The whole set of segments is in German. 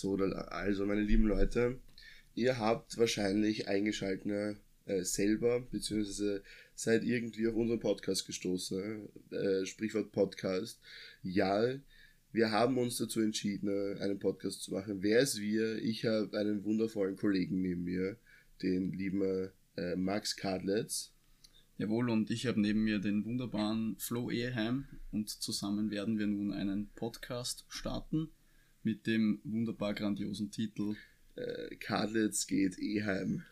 So, also meine lieben Leute, ihr habt wahrscheinlich eingeschaltet äh, selber, beziehungsweise seid irgendwie auf unseren Podcast gestoßen, äh, Sprichwort Podcast. Ja, wir haben uns dazu entschieden, einen Podcast zu machen. Wer ist wir? Ich habe einen wundervollen Kollegen neben mir, den lieben äh, Max Kadletz. Jawohl, und ich habe neben mir den wunderbaren Flo Eheheim und zusammen werden wir nun einen Podcast starten mit dem wunderbar grandiosen Titel äh, Kadletz geht Eheim.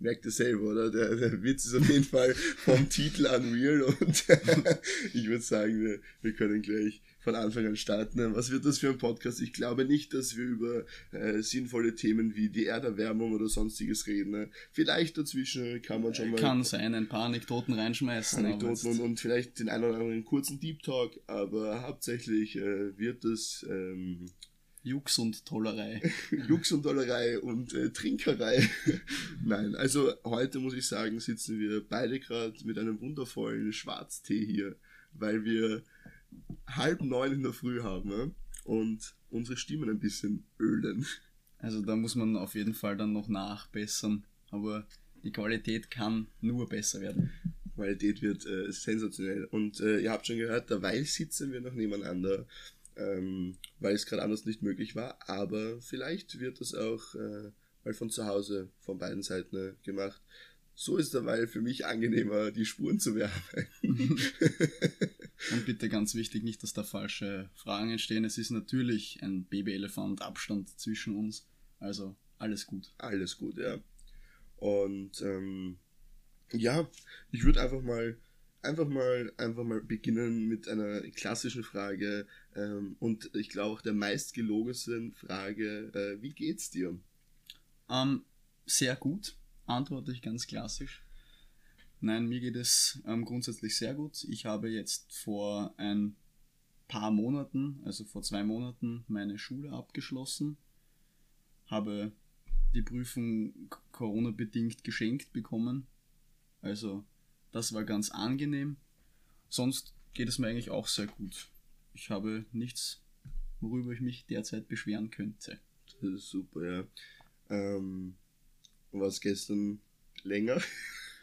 Merkt ihr selber, oder? Der, der Witz ist auf jeden Fall vom Titel unreal und ich würde sagen, wir, wir können gleich von Anfang an starten. Was wird das für ein Podcast? Ich glaube nicht, dass wir über äh, sinnvolle Themen wie die Erderwärmung oder sonstiges reden. Ne? Vielleicht dazwischen kann man schon mal. Kann sein, ein paar Anekdoten reinschmeißen. Anekdoten und, und, vielleicht den einen oder anderen kurzen Deep Talk, aber hauptsächlich äh, wird es. Ähm, Jux und Tollerei. Jux und Tollerei und äh, Trinkerei. Nein, also heute muss ich sagen, sitzen wir beide gerade mit einem wundervollen Schwarztee hier, weil wir halb neun in der Früh haben ne? und unsere Stimmen ein bisschen ölen. Also da muss man auf jeden Fall dann noch nachbessern, aber die Qualität kann nur besser werden. Qualität wird äh, sensationell. Und äh, ihr habt schon gehört, dabei sitzen wir noch nebeneinander, ähm, weil es gerade anders nicht möglich war. Aber vielleicht wird es auch äh, mal von zu Hause von beiden Seiten äh, gemacht. So ist dabei für mich angenehmer, die Spuren zu bearbeiten. Und bitte ganz wichtig, nicht, dass da falsche Fragen entstehen. Es ist natürlich ein Babyelefant Abstand zwischen uns. Also alles gut. Alles gut, ja. Und ähm, ja, ich würde einfach mal einfach mal einfach mal beginnen mit einer klassischen Frage ähm, und ich glaube auch der meistgelogensten Frage: äh, Wie geht's dir? Ähm, sehr gut, antworte ich ganz klassisch. Nein, mir geht es ähm, grundsätzlich sehr gut. Ich habe jetzt vor ein paar Monaten, also vor zwei Monaten, meine Schule abgeschlossen. Habe die Prüfung Corona-bedingt geschenkt bekommen. Also das war ganz angenehm. Sonst geht es mir eigentlich auch sehr gut. Ich habe nichts, worüber ich mich derzeit beschweren könnte. Das ist super, ja. Ähm, was gestern länger?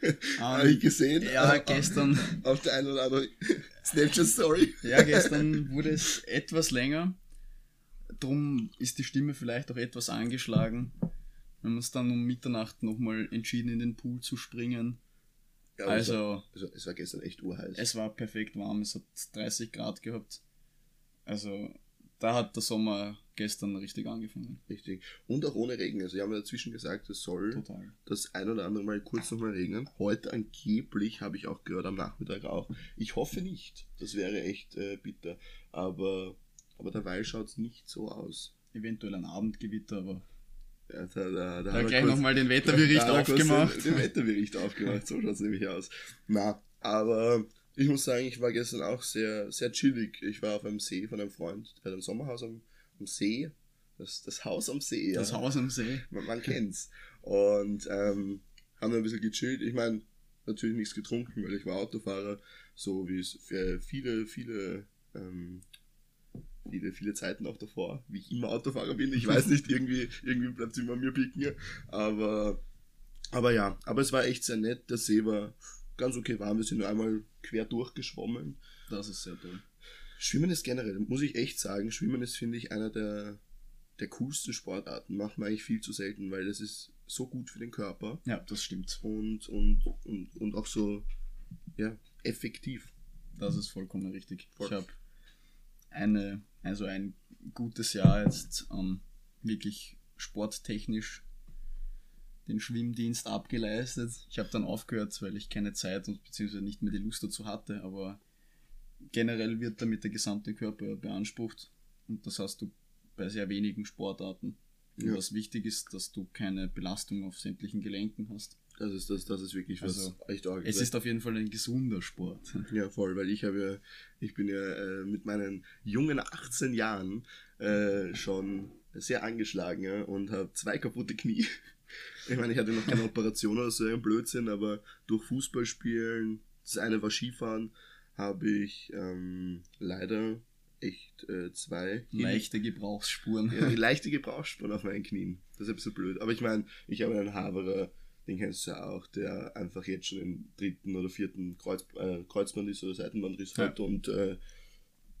Um, Habe ich gesehen? Ja, gestern. Auf der einen oder anderen Snapchat-Story. Ja, gestern wurde es etwas länger. Drum ist die Stimme vielleicht auch etwas angeschlagen. Wir haben uns dann um Mitternacht nochmal entschieden, in den Pool zu springen. Ja, also, es war, es war gestern echt urheiß. Es war perfekt warm, es hat 30 Grad gehabt. Also, da hat der Sommer gestern richtig angefangen. Richtig. Und auch ohne Regen. Also, wir haben ja dazwischen gesagt, es soll Total. das ein oder andere Mal kurz nochmal regnen. Heute angeblich habe ich auch gehört, am Nachmittag auch. Ich hoffe nicht. Das wäre echt äh, bitter. Aber, aber dabei schaut es nicht so aus. Eventuell ein Abendgewitter, aber. Ja, da, da, da, da gleich nochmal den Wetterbericht da, aufgemacht. Den, den Wetterbericht aufgemacht, so schaut es nämlich aus. Na, aber ich muss sagen, ich war gestern auch sehr, sehr chillig. Ich war auf einem See von einem Freund, der hat ein Sommerhaus am, am See. Das, das Haus am See, ja. Das Haus am See. Man, man kennt's. Und ähm, haben ein bisschen gechillt. Ich meine, natürlich nichts getrunken, weil ich war Autofahrer, so wie es für viele, viele, ähm, viele, viele Zeiten auch davor, wie ich immer Autofahrer bin. Ich weiß nicht, irgendwie, irgendwie bleibt es immer mir picken. Aber, aber ja, aber es war echt sehr nett. Der See war ganz okay warm. Wir sind nur einmal quer durchgeschwommen. Das ist sehr toll. Schwimmen ist generell, muss ich echt sagen, Schwimmen ist, finde ich, einer der, der coolsten Sportarten. Macht man eigentlich viel zu selten, weil das ist so gut für den Körper. Ja, das stimmt. Und, und, und, und auch so, ja, effektiv. Das ist vollkommen richtig. Voll. Ich habe eine, also ein gutes Jahr jetzt ähm, wirklich sporttechnisch den Schwimmdienst abgeleistet. Ich habe dann aufgehört, weil ich keine Zeit und beziehungsweise nicht mehr die Lust dazu hatte, aber generell wird damit der gesamte Körper beansprucht und das hast du bei sehr wenigen Sportarten. Ja. Was wichtig ist, dass du keine Belastung auf sämtlichen Gelenken hast. Das ist, das, das ist wirklich was also, echt arg. Es ist auf jeden Fall ein gesunder Sport. Ja, voll, weil ich habe ja, ich bin ja äh, mit meinen jungen 18 Jahren äh, schon sehr angeschlagen ja, und habe zwei kaputte Knie. Ich meine, ich hatte noch keine Operation oder so ein Blödsinn, aber durch Fußballspielen, das eine war Skifahren, habe ich ähm, leider echt äh, zwei. Leichte Gebrauchsspuren. Ja, leichte Gebrauchsspuren auf meinen Knien. Das ist ein bisschen blöd. Aber ich meine, ich habe einen Haverer, den kennst du ja auch, der einfach jetzt schon im dritten oder vierten Kreuz, äh, Kreuzbandriss oder Seitenbandriss Ja. hat und äh,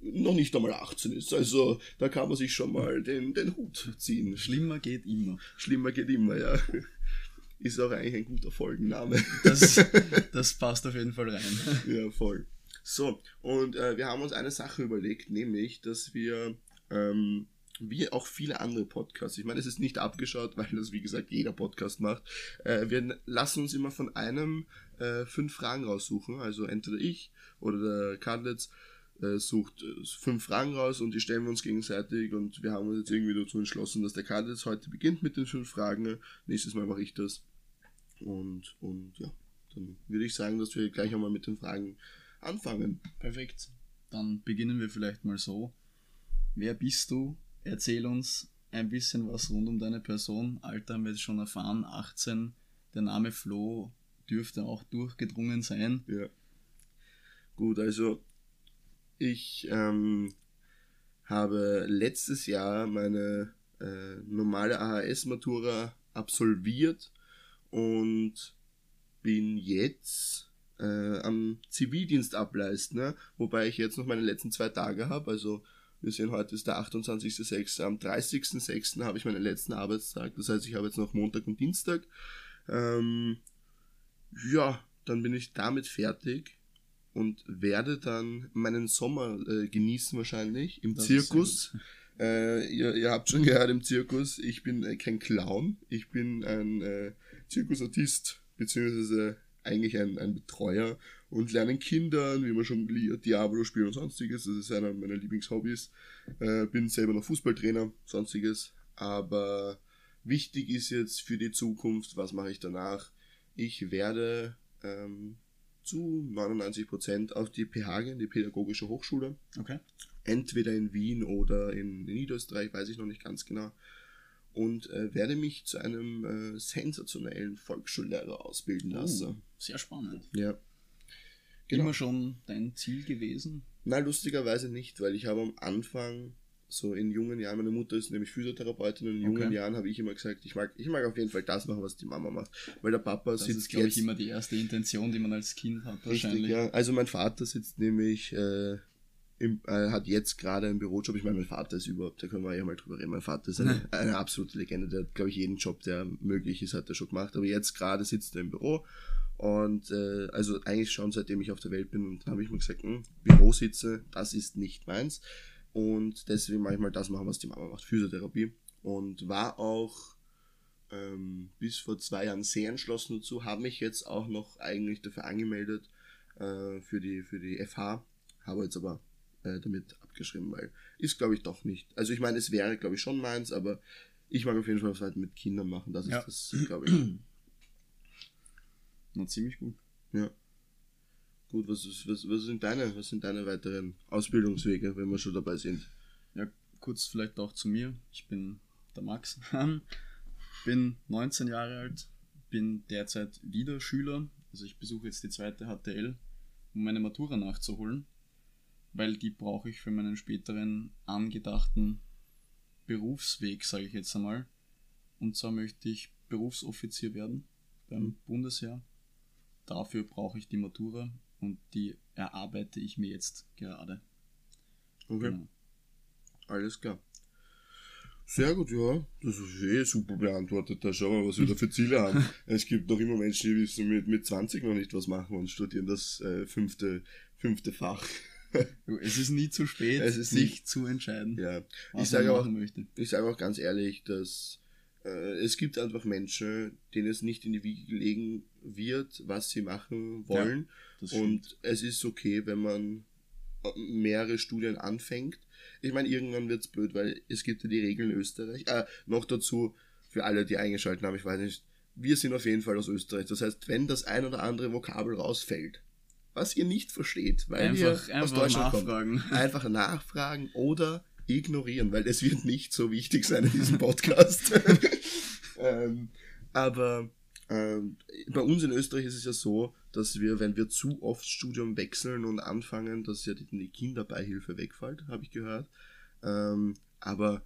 noch nicht einmal 18 ist. Also da kann man sich schon mal den, den Hut ziehen. Schlimmer geht immer. Schlimmer geht immer, ja. Ist auch eigentlich ein guter Folgenname. Das, das passt auf jeden Fall rein. Ja, voll. So, und äh, wir haben uns eine Sache überlegt, nämlich, dass wir, ähm, wie auch viele andere Podcasts, ich meine, es ist nicht abgeschaut, weil das, wie gesagt, jeder Podcast macht, äh, wir lassen uns immer von einem äh, fünf Fragen raussuchen, also entweder ich oder der Kadletz äh, sucht äh, fünf Fragen raus und die stellen wir uns gegenseitig und wir haben uns jetzt irgendwie dazu entschlossen, dass der Kadletz heute beginnt mit den fünf Fragen, nächstes Mal mache ich das und, und ja, dann würde ich sagen, dass wir gleich einmal mit den Fragen anfangen. Perfekt. Dann beginnen wir vielleicht mal so. Wer bist du? Erzähl uns ein bisschen was rund um deine Person. Alter haben wir jetzt schon erfahren, 18. Der Name Flo dürfte auch durchgedrungen sein. Ja. Gut, also ich ähm, habe letztes Jahr meine äh, normale AHS-Matura absolviert und bin jetzt äh, am Zivildienst ableisten, ne? wobei ich jetzt noch meine letzten zwei Tage habe. Also wir sehen, heute ist der 28.06. Am 30.06. habe ich meinen letzten Arbeitstag. Das heißt, ich habe jetzt noch Montag und Dienstag. Ähm, ja, dann bin ich damit fertig und werde dann meinen Sommer äh, genießen wahrscheinlich im Das Zirkus. Äh, ihr, ihr habt schon gehört im Zirkus, ich bin äh, kein Clown, ich bin ein äh, Zirkusartist, beziehungsweise eigentlich ein, ein Betreuer und lernen Kindern, wie man schon Diablo spielen und sonstiges, das ist einer meiner Lieblingshobbys. Äh, bin selber noch Fußballtrainer, sonstiges, aber wichtig ist jetzt für die Zukunft, was mache ich danach? Ich werde ähm, zu 99% auf die PH gehen, die Pädagogische Hochschule Okay. entweder in Wien oder in Niederösterreich, weiß ich noch nicht ganz genau. Und äh, werde mich zu einem äh, sensationellen Volksschullehrer ausbilden lassen. Oh, sehr spannend. Ja. Genau. Immer schon dein Ziel gewesen? Nein, lustigerweise nicht, weil ich habe am Anfang, so in jungen Jahren, meine Mutter ist nämlich Physiotherapeutin und in jungen Okay. Jahren habe ich immer gesagt, ich mag, ich mag auf jeden Fall das machen, was die Mama macht. Weil der Papa Das sitzt ist, glaube ich, immer die erste Intention, die man als Kind hat, Richtig, wahrscheinlich. ja. Also mein Vater sitzt nämlich, äh, im, äh, hat jetzt gerade einen Bürojob. Ich meine, mein Vater ist überhaupt, da können wir ja mal drüber reden. Mein Vater ist eine, eine absolute Legende. Der hat, glaube ich, jeden Job, der möglich ist, hat er schon gemacht. Aber jetzt gerade sitzt er im Büro. Und äh, also eigentlich schon seitdem ich auf der Welt bin und habe ich mir gesagt, hm, Büro sitze, das ist nicht meins. Und deswegen mache ich mal das machen, was die Mama macht, Physiotherapie. Und war auch ähm, bis vor zwei Jahren sehr entschlossen dazu, habe mich jetzt auch noch eigentlich dafür angemeldet äh, für, die, für die FH, habe jetzt aber äh, damit abgeschrieben, weil ist glaube ich doch nicht. Also ich meine, es wäre glaube ich schon meins, aber ich mag auf jeden Fall was weiter mit Kindern machen, das ist Ja. das, glaube ich. Na, ziemlich gut. Ja. Gut, was, ist, was, was sind deine, was sind deine weiteren Ausbildungswege, wenn wir schon dabei sind? Ja, kurz vielleicht auch zu mir. Ich bin der Max. bin 19 Jahre alt, bin derzeit wieder Schüler. Also ich besuche jetzt die zweite HTL, um meine Matura nachzuholen, weil die brauche ich für meinen späteren angedachten Berufsweg, sage ich jetzt einmal. Und zwar möchte ich Berufsoffizier werden beim Mhm. Bundesheer. Dafür brauche ich die Matura und die erarbeite ich mir jetzt gerade. Okay. Genau. Alles klar. Sehr gut, ja. Das ist eh super beantwortet. Da schauen wir, was wir da für Ziele haben. Es gibt noch immer Menschen, die wissen mit, mit 20 noch nicht was machen und studieren das äh, fünfte, fünfte Fach. Es ist nie zu spät, Es ist nie- zu entscheiden, ja. Ich sage auch, möchte. ich sage auch ganz ehrlich, dass es gibt einfach Menschen, denen es nicht in die Wiege gelegen wird, was sie machen wollen. Stimmt. Und es ist okay, wenn man äh, mehrere Studien anfängt. Ich meine, irgendwann wird's blöd, weil es gibt ja die Regeln in Österreich. Äh, noch dazu, für alle, die eingeschaltet haben, ich weiß nicht, wir sind auf jeden Fall aus Österreich. Das heißt, wenn das ein oder andere Vokabel rausfällt, was ihr nicht versteht, weil einfach ihr aus einfach Deutschland nachfragen. kommt, einfach nachfragen oder ignorieren, weil es wird nicht so wichtig sein in diesem Podcast. ähm, aber ähm, bei uns in Österreich ist es ja so, dass wir, wenn wir zu oft Studium wechseln und anfangen, dass ja die, Kinderbeihilfe wegfällt, habe ich gehört. Ähm, aber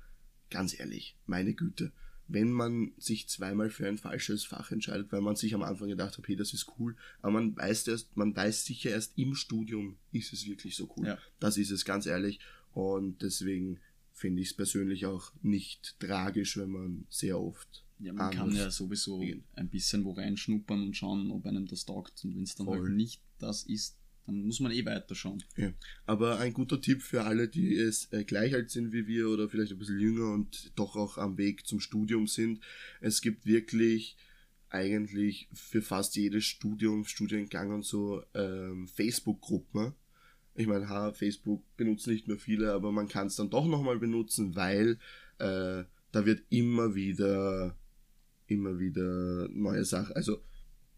ganz ehrlich, meine Güte, wenn man sich zweimal für ein falsches Fach entscheidet, weil man sich am Anfang gedacht hat, hey, das ist cool, aber man weiß erst, man weiß sicher erst im Studium, ist es wirklich so cool. Ja. Das ist es ganz ehrlich. Und deswegen finde ich es persönlich auch nicht tragisch, wenn man sehr oft. Ja, man kann ja sowieso ein bisschen wo reinschnuppern und schauen, ob einem das taugt. Und wenn es dann Voll. halt nicht das ist, dann muss man eh weiterschauen. Ja. Aber ein guter Tipp für alle, die es äh, gleich alt sind wie wir oder vielleicht ein bisschen jünger und doch auch am Weg zum Studium sind. Es gibt wirklich eigentlich für fast jedes Studium, Studiengang und so ähm, Facebook-Gruppen. Ich meine, ha, Facebook benutzen nicht mehr viele, aber man kann es dann doch nochmal benutzen, weil äh, da wird immer wieder, immer wieder neue Sachen. Also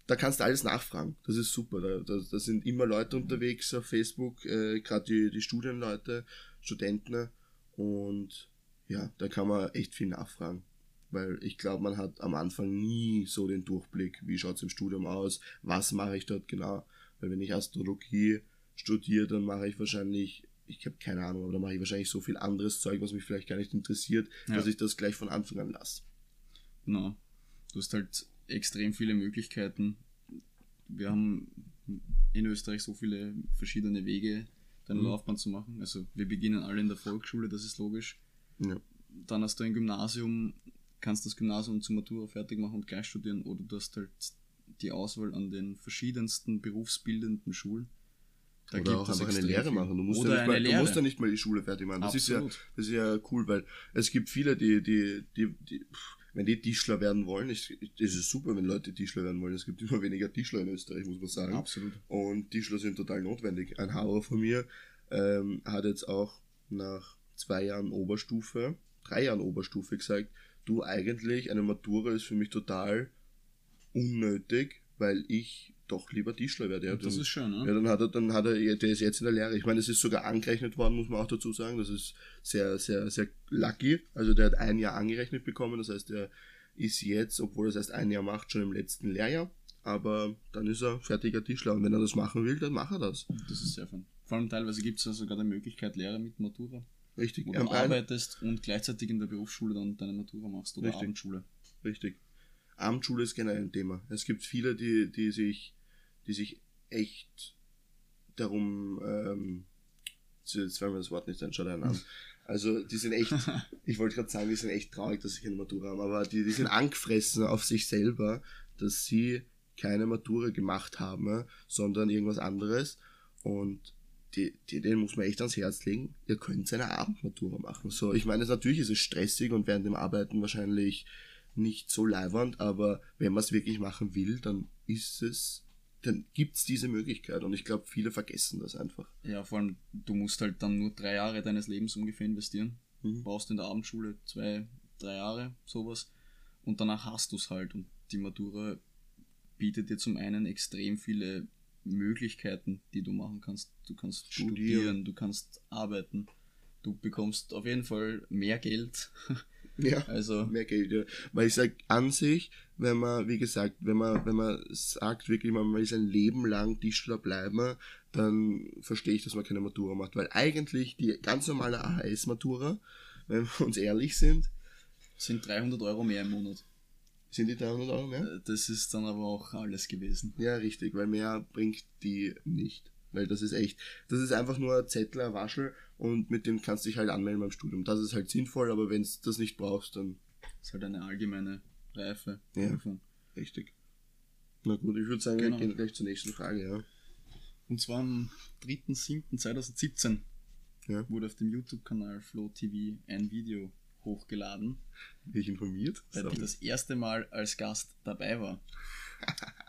da kannst du alles nachfragen. Das ist super. Da, da, da sind immer Leute unterwegs auf Facebook, äh, gerade die, die Studienleute, Studenten. Und ja, da kann man echt viel nachfragen. Weil ich glaube, man hat am Anfang nie so den Durchblick, wie schaut es im Studium aus, was mache ich dort genau. Weil wenn ich Astrologie studiere, dann mache ich wahrscheinlich, ich habe keine Ahnung, aber dann mache ich wahrscheinlich so viel anderes Zeug, was mich vielleicht gar nicht interessiert, Ja. dass ich das gleich von Anfang an lasse. Genau. Du hast halt extrem viele Möglichkeiten. Wir haben in Österreich so viele verschiedene Wege, deine Mhm. Laufbahn zu machen. Also wir beginnen alle in der Volksschule, das ist logisch. Ja. Dann hast du ein Gymnasium, kannst das Gymnasium zur Matura fertig machen und gleich studieren oder du hast halt die Auswahl an den verschiedensten berufsbildenden Schulen. Da Oder gibt auch einfach eine Lehre viel. machen. Du musst, Oder ja nicht mal, du musst Lehre. ja nicht mal die Schule fertig machen. Das ist, ja, das ist ja cool, weil es gibt viele, die, die, die, die pff, wenn die Tischler werden wollen, ist, ist es super, wenn Leute Tischler werden wollen. Es gibt immer weniger Tischler in Österreich, muss man sagen. Absolut. Und Tischler sind total notwendig. Ein Hauer von mir ähm, hat jetzt auch nach zwei Jahren Oberstufe, drei Jahren Oberstufe gesagt, du eigentlich, eine Matura ist für mich total unnötig, weil ich doch lieber Tischler werde. Ja, Und das dann- ist schön, ne? ja, dann hat er, dann hat er, der ist jetzt in der Lehre. Ich meine, es ist sogar angerechnet worden, muss man auch dazu sagen. Das ist sehr, sehr, sehr lucky. Also der hat ein Jahr angerechnet bekommen. Das heißt, er ist jetzt, obwohl er es erst ein Jahr macht, schon im letzten Lehrjahr. Aber dann ist er fertiger Tischler. Und wenn er das machen will, dann macht er das. Das ist sehr fein. Vor allem teilweise gibt es ja sogar die Möglichkeit, Lehre mit Matura. Richtig. Wo du arbeitest und gleichzeitig in der Berufsschule dann deine Matura machst oder Richtig. Abendschule. Richtig. Abendschule ist generell ein Thema. Es gibt viele, die, die sich, die sich echt darum, ähm, jetzt fällt mir das Wort nicht ein, schau dir einen an. Also, die sind echt, ich wollte gerade sagen, die sind echt traurig, dass sie keine Matura haben, aber die, die sind angefressen auf sich selber, dass sie keine Matura gemacht haben, sondern irgendwas anderes. Und die, die, denen muss man echt ans Herz legen, ihr könnt eine Abendmatura machen. So, ich meine, natürlich ist es stressig und während dem Arbeiten wahrscheinlich nicht so leibernd, aber wenn man es wirklich machen will, dann ist es, dann gibt's diese Möglichkeit und ich glaube, viele vergessen das einfach. Ja, vor allem, du musst halt dann nur drei Jahre deines Lebens ungefähr investieren. Mhm. Brauchst in der Abendschule zwei, drei Jahre, sowas. Und danach hast du es halt. Und die Matura bietet dir zum einen extrem viele Möglichkeiten, die du machen kannst. Du kannst Studieren. studieren, du kannst arbeiten. Du bekommst auf jeden Fall mehr Geld. Ja. Also, mehr Geld, ja. Weil ich sag an sich, wenn man, wie gesagt, wenn man, wenn man sagt wirklich, man will sein Leben lang Tischler bleiben, dann verstehe ich, dass man keine Matura macht. Weil eigentlich die ganz normale AHS-Matura, wenn wir uns ehrlich sind, sind 300 Euro mehr im Monat. sind die 300 Euro mehr? Äh, Das ist dann aber auch alles gewesen. Ja, richtig, weil mehr bringt die nicht. Weil das ist echt, das ist einfach nur ein Zettel, ein Waschel und mit dem kannst du dich halt anmelden beim Studium. Das ist halt sinnvoll, aber wenn du das nicht brauchst, dann Das ist halt eine allgemeine Reife. Ja. Prüfung. richtig. Na gut, ich würde sagen, Genau. wir gehen gleich zur nächsten Frage, ja. Und zwar am 3.7.2017 Ja. wurde auf dem YouTube-Kanal Flow TV ein Video hochgeladen, Bin ich informiert? dem ich das erste Mal als Gast dabei war.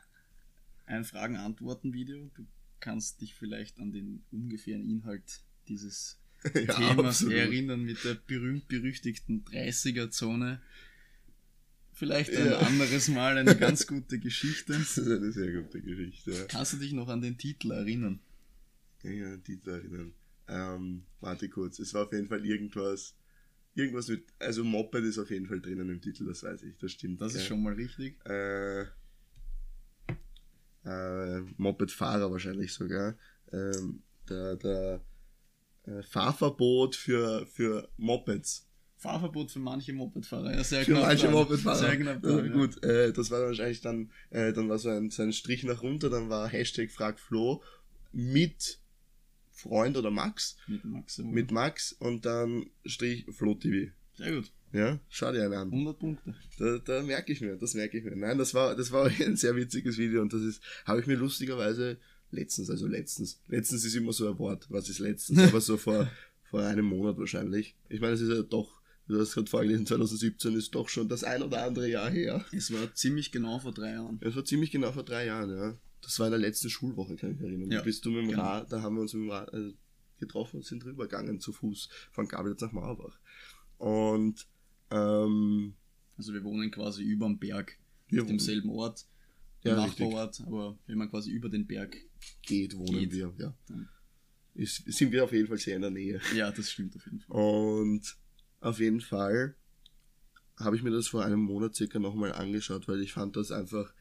Ein Fragen-Antworten-Video. Du kannst dich vielleicht an den ungefähren Inhalt dieses ja, Themas absolut. erinnern mit der berühmt-berüchtigten 30er-Zone. Vielleicht ein Ja. anderes Mal eine ganz gute Geschichte. Das ist eine sehr gute Geschichte. ja. Kannst du dich noch an den Titel erinnern? Den Titel erinnern. Ähm, warte kurz, es war auf jeden Fall irgendwas, irgendwas mit, also Moped ist auf jeden Fall drinnen im Titel, das weiß ich, das stimmt. Das ist ja. schon mal richtig. Äh, Moped-Fahrer wahrscheinlich sogar, ähm, der, der äh, Fahrverbot für, für Mopeds. Fahrverbot für manche Mopedfahrer. Ja, sehr Für manche dran. Mopedfahrer. Sehr knapp ja, dran, ja. gut, äh, das war dann wahrscheinlich dann, äh, dann war so ein, so ein Strich nach runter, dann war Hashtag Frag Flo mit Freund oder Max, Mit Max. ja. mit Max und dann Strich Flo TV. Sehr gut. Ja, schau dir einen an. 100 Punkte. Da, da merke ich mir, das merke ich mir. Nein, das war, das war ein sehr witziges Video und das ist, habe ich mir lustigerweise letztens, also letztens, letztens ist immer so ein Wort, was ist letztens, aber so vor, vor einem Monat wahrscheinlich. Ich meine, es ist ja doch, du hast gerade vorgelesen, 2017 ist doch schon das ein oder andere Jahr her. Es war ziemlich genau vor drei Jahren. Es war ziemlich genau vor drei Jahren, ja. Das war in der letzten Schulwoche, kann ich mich erinnern. Ja, Da bist du mit dem genau. Rad, da haben wir uns mit dem Rad äh, getroffen und sind rübergegangen zu Fuß von Gabelitz nach Mauerbach. Und ähm, Also wir wohnen quasi über dem Berg, auf demselben Ort, Ja, im richtig. Nachbarort, aber wenn man quasi über den Berg. geht, wohnen Geht. wir. Ja. Ist, sind wir auf jeden Fall sehr in der Nähe. Ja, das stimmt auf jeden Fall. Und auf jeden Fall habe ich mir das vor einem Monat circa nochmal angeschaut, weil ich fand das einfach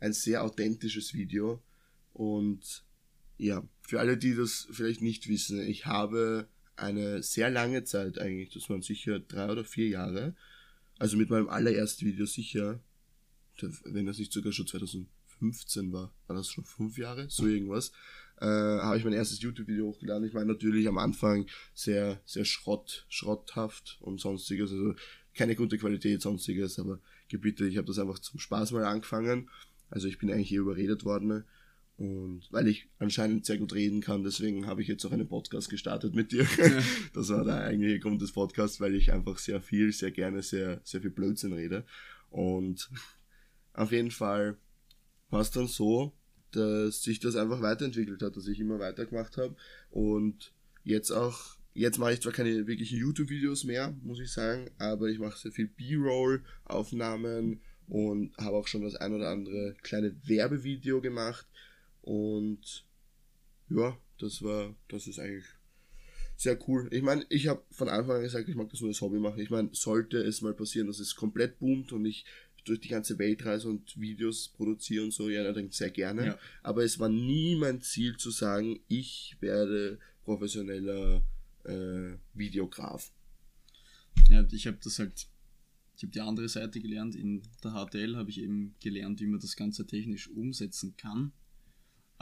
ein sehr authentisches Video. Und ja, für alle, die das vielleicht nicht wissen, ich habe eine sehr lange Zeit eigentlich, das waren sicher drei oder vier Jahre, also mit meinem allerersten Video sicher, wenn das nicht sogar schon 2015 war, war das schon fünf Jahre, so irgendwas, äh, habe ich mein erstes YouTube-Video hochgeladen. Ich meine natürlich am Anfang sehr, sehr Schrott, schrotthaft und sonstiges, also keine gute Qualität, sonstiges, aber gebitte, ich habe das einfach zum Spaß mal angefangen. Also ich bin eigentlich hier überredet worden. Und weil ich anscheinend sehr gut reden kann, deswegen habe ich jetzt auch einen Podcast gestartet mit dir. Das war der eigentliche Grund des Podcasts, weil ich einfach sehr viel, sehr gerne, sehr, sehr viel Blödsinn rede. Und auf jeden Fall war es dann so, dass sich das einfach weiterentwickelt hat, dass ich immer weitergemacht habe. Und jetzt auch, jetzt mache ich zwar keine wirklichen YouTube-Videos mehr, muss ich sagen, aber ich mache sehr viel B-Roll-Aufnahmen und habe auch schon das ein oder andere kleine Werbevideo gemacht. Und ja, das war, das ist eigentlich sehr cool. Ich meine, ich habe von Anfang an gesagt, ich mag das nur als Hobby machen. Ich meine, sollte es mal passieren, dass es komplett boomt und ich durch die ganze Welt reise und Videos produziere und so, ja, dann sehr gerne. Ja. Aber es war nie mein Ziel zu sagen, ich werde professioneller äh, Videograf. Ja, ich habe das halt, ich habe die andere Seite gelernt. In der HTL habe ich eben gelernt, wie man das Ganze technisch umsetzen kann.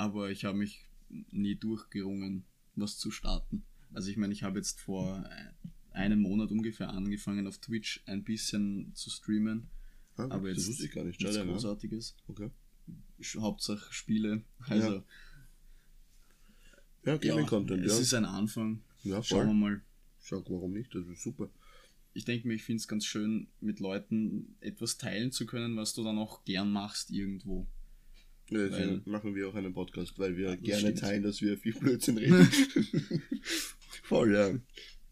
Aber ich habe mich nie durchgerungen, was zu starten. Also ich meine, ich habe jetzt vor äh, einem Monat ungefähr angefangen auf Twitch ein bisschen zu streamen. Ah, Aber das jetzt wusste ich gar nicht. nichts ne? Großartiges. Okay. Hauptsache Spiele. Also Ja, ja, Gaming-Content, es ja. ist ein Anfang. ja, Schauen wir mal. Sag, warum nicht? Das ist super. ich denke mir, ich finde es ganz schön, mit Leuten etwas teilen zu können, was du dann auch gern machst irgendwo. Ja, deswegen machen wir auch einen Podcast, weil wir Ja, das gerne stimmt. teilen, dass wir viel Blödsinn reden. Voll, ja.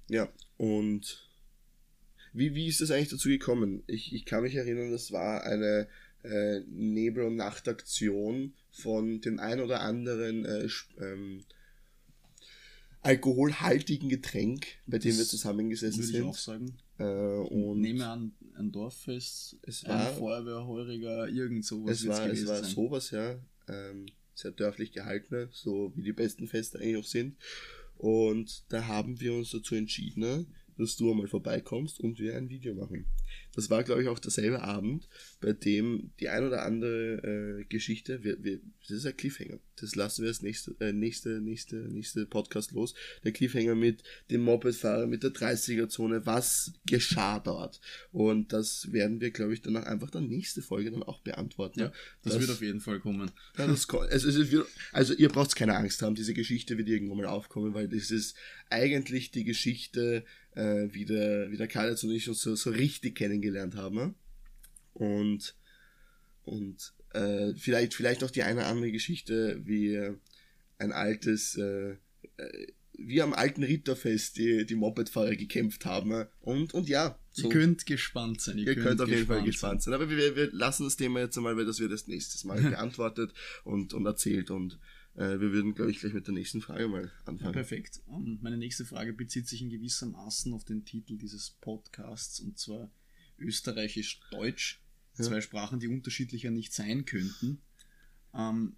Ja, und wie, wie ist das eigentlich dazu gekommen? Ich, ich kann mich erinnern, das war eine äh, Nebel- und Nachtaktion von dem ein oder anderen äh, ähm, alkoholhaltigen Getränk, bei dem wir zusammengesessen Würde ich auch sind. sagen. Äh, und Nehme an, ein Dorffest, Es ein war- Feuerwehrheuriger, irgend sowas es war, es war sein. sowas, ja. Ähm, sehr dörflich gehaltene, so wie die besten Feste eigentlich auch sind. Und da haben wir uns dazu entschieden, ne, dass du einmal vorbeikommst und wir ein Video machen. Das war, glaube ich, auch derselbe Abend, bei dem die ein oder andere äh, Geschichte, wir, wir, das ist ein Cliffhanger. Das lassen wir als nächste, äh, nächste, nächste, nächste Podcast los. Der Cliffhanger mit dem Mopedfahrer, mit der 30er-Zone, was geschah dort. Und das werden wir, glaube ich, dann auch einfach der nächste Folge dann auch beantworten. Ja, das, Das- wird auf jeden Fall kommen. Ja, das also, wird- also ihr braucht keine Angst haben, diese Geschichte wird irgendwann mal aufkommen, weil das ist eigentlich die Geschichte, äh, wie, der, wie der Karl jetzt und ich uns so, so richtig kennengelernt haben. ne? Und, und äh, vielleicht, vielleicht auch die eine oder andere Geschichte, wie ein altes, äh, äh, wie am alten Ritterfest die, die Mopedfahrer gekämpft haben. Und, und ja, Ihr könnt gespannt sein. Ihr könnt auf jeden Fall gespannt sein. Aber wir, wir lassen das Thema jetzt einmal, weil das wird erst nächstes Mal beantwortet und, und erzählt. Und äh, wir würden, glaube ich, gleich mit der nächsten Frage mal Ja, anfangen. perfekt. Ähm, Meine nächste Frage bezieht sich in gewissermaßen auf den Titel dieses Podcasts und zwar Österreichisch-Deutsch. Ja. Zwei Sprachen, die unterschiedlicher nicht sein könnten. Ähm,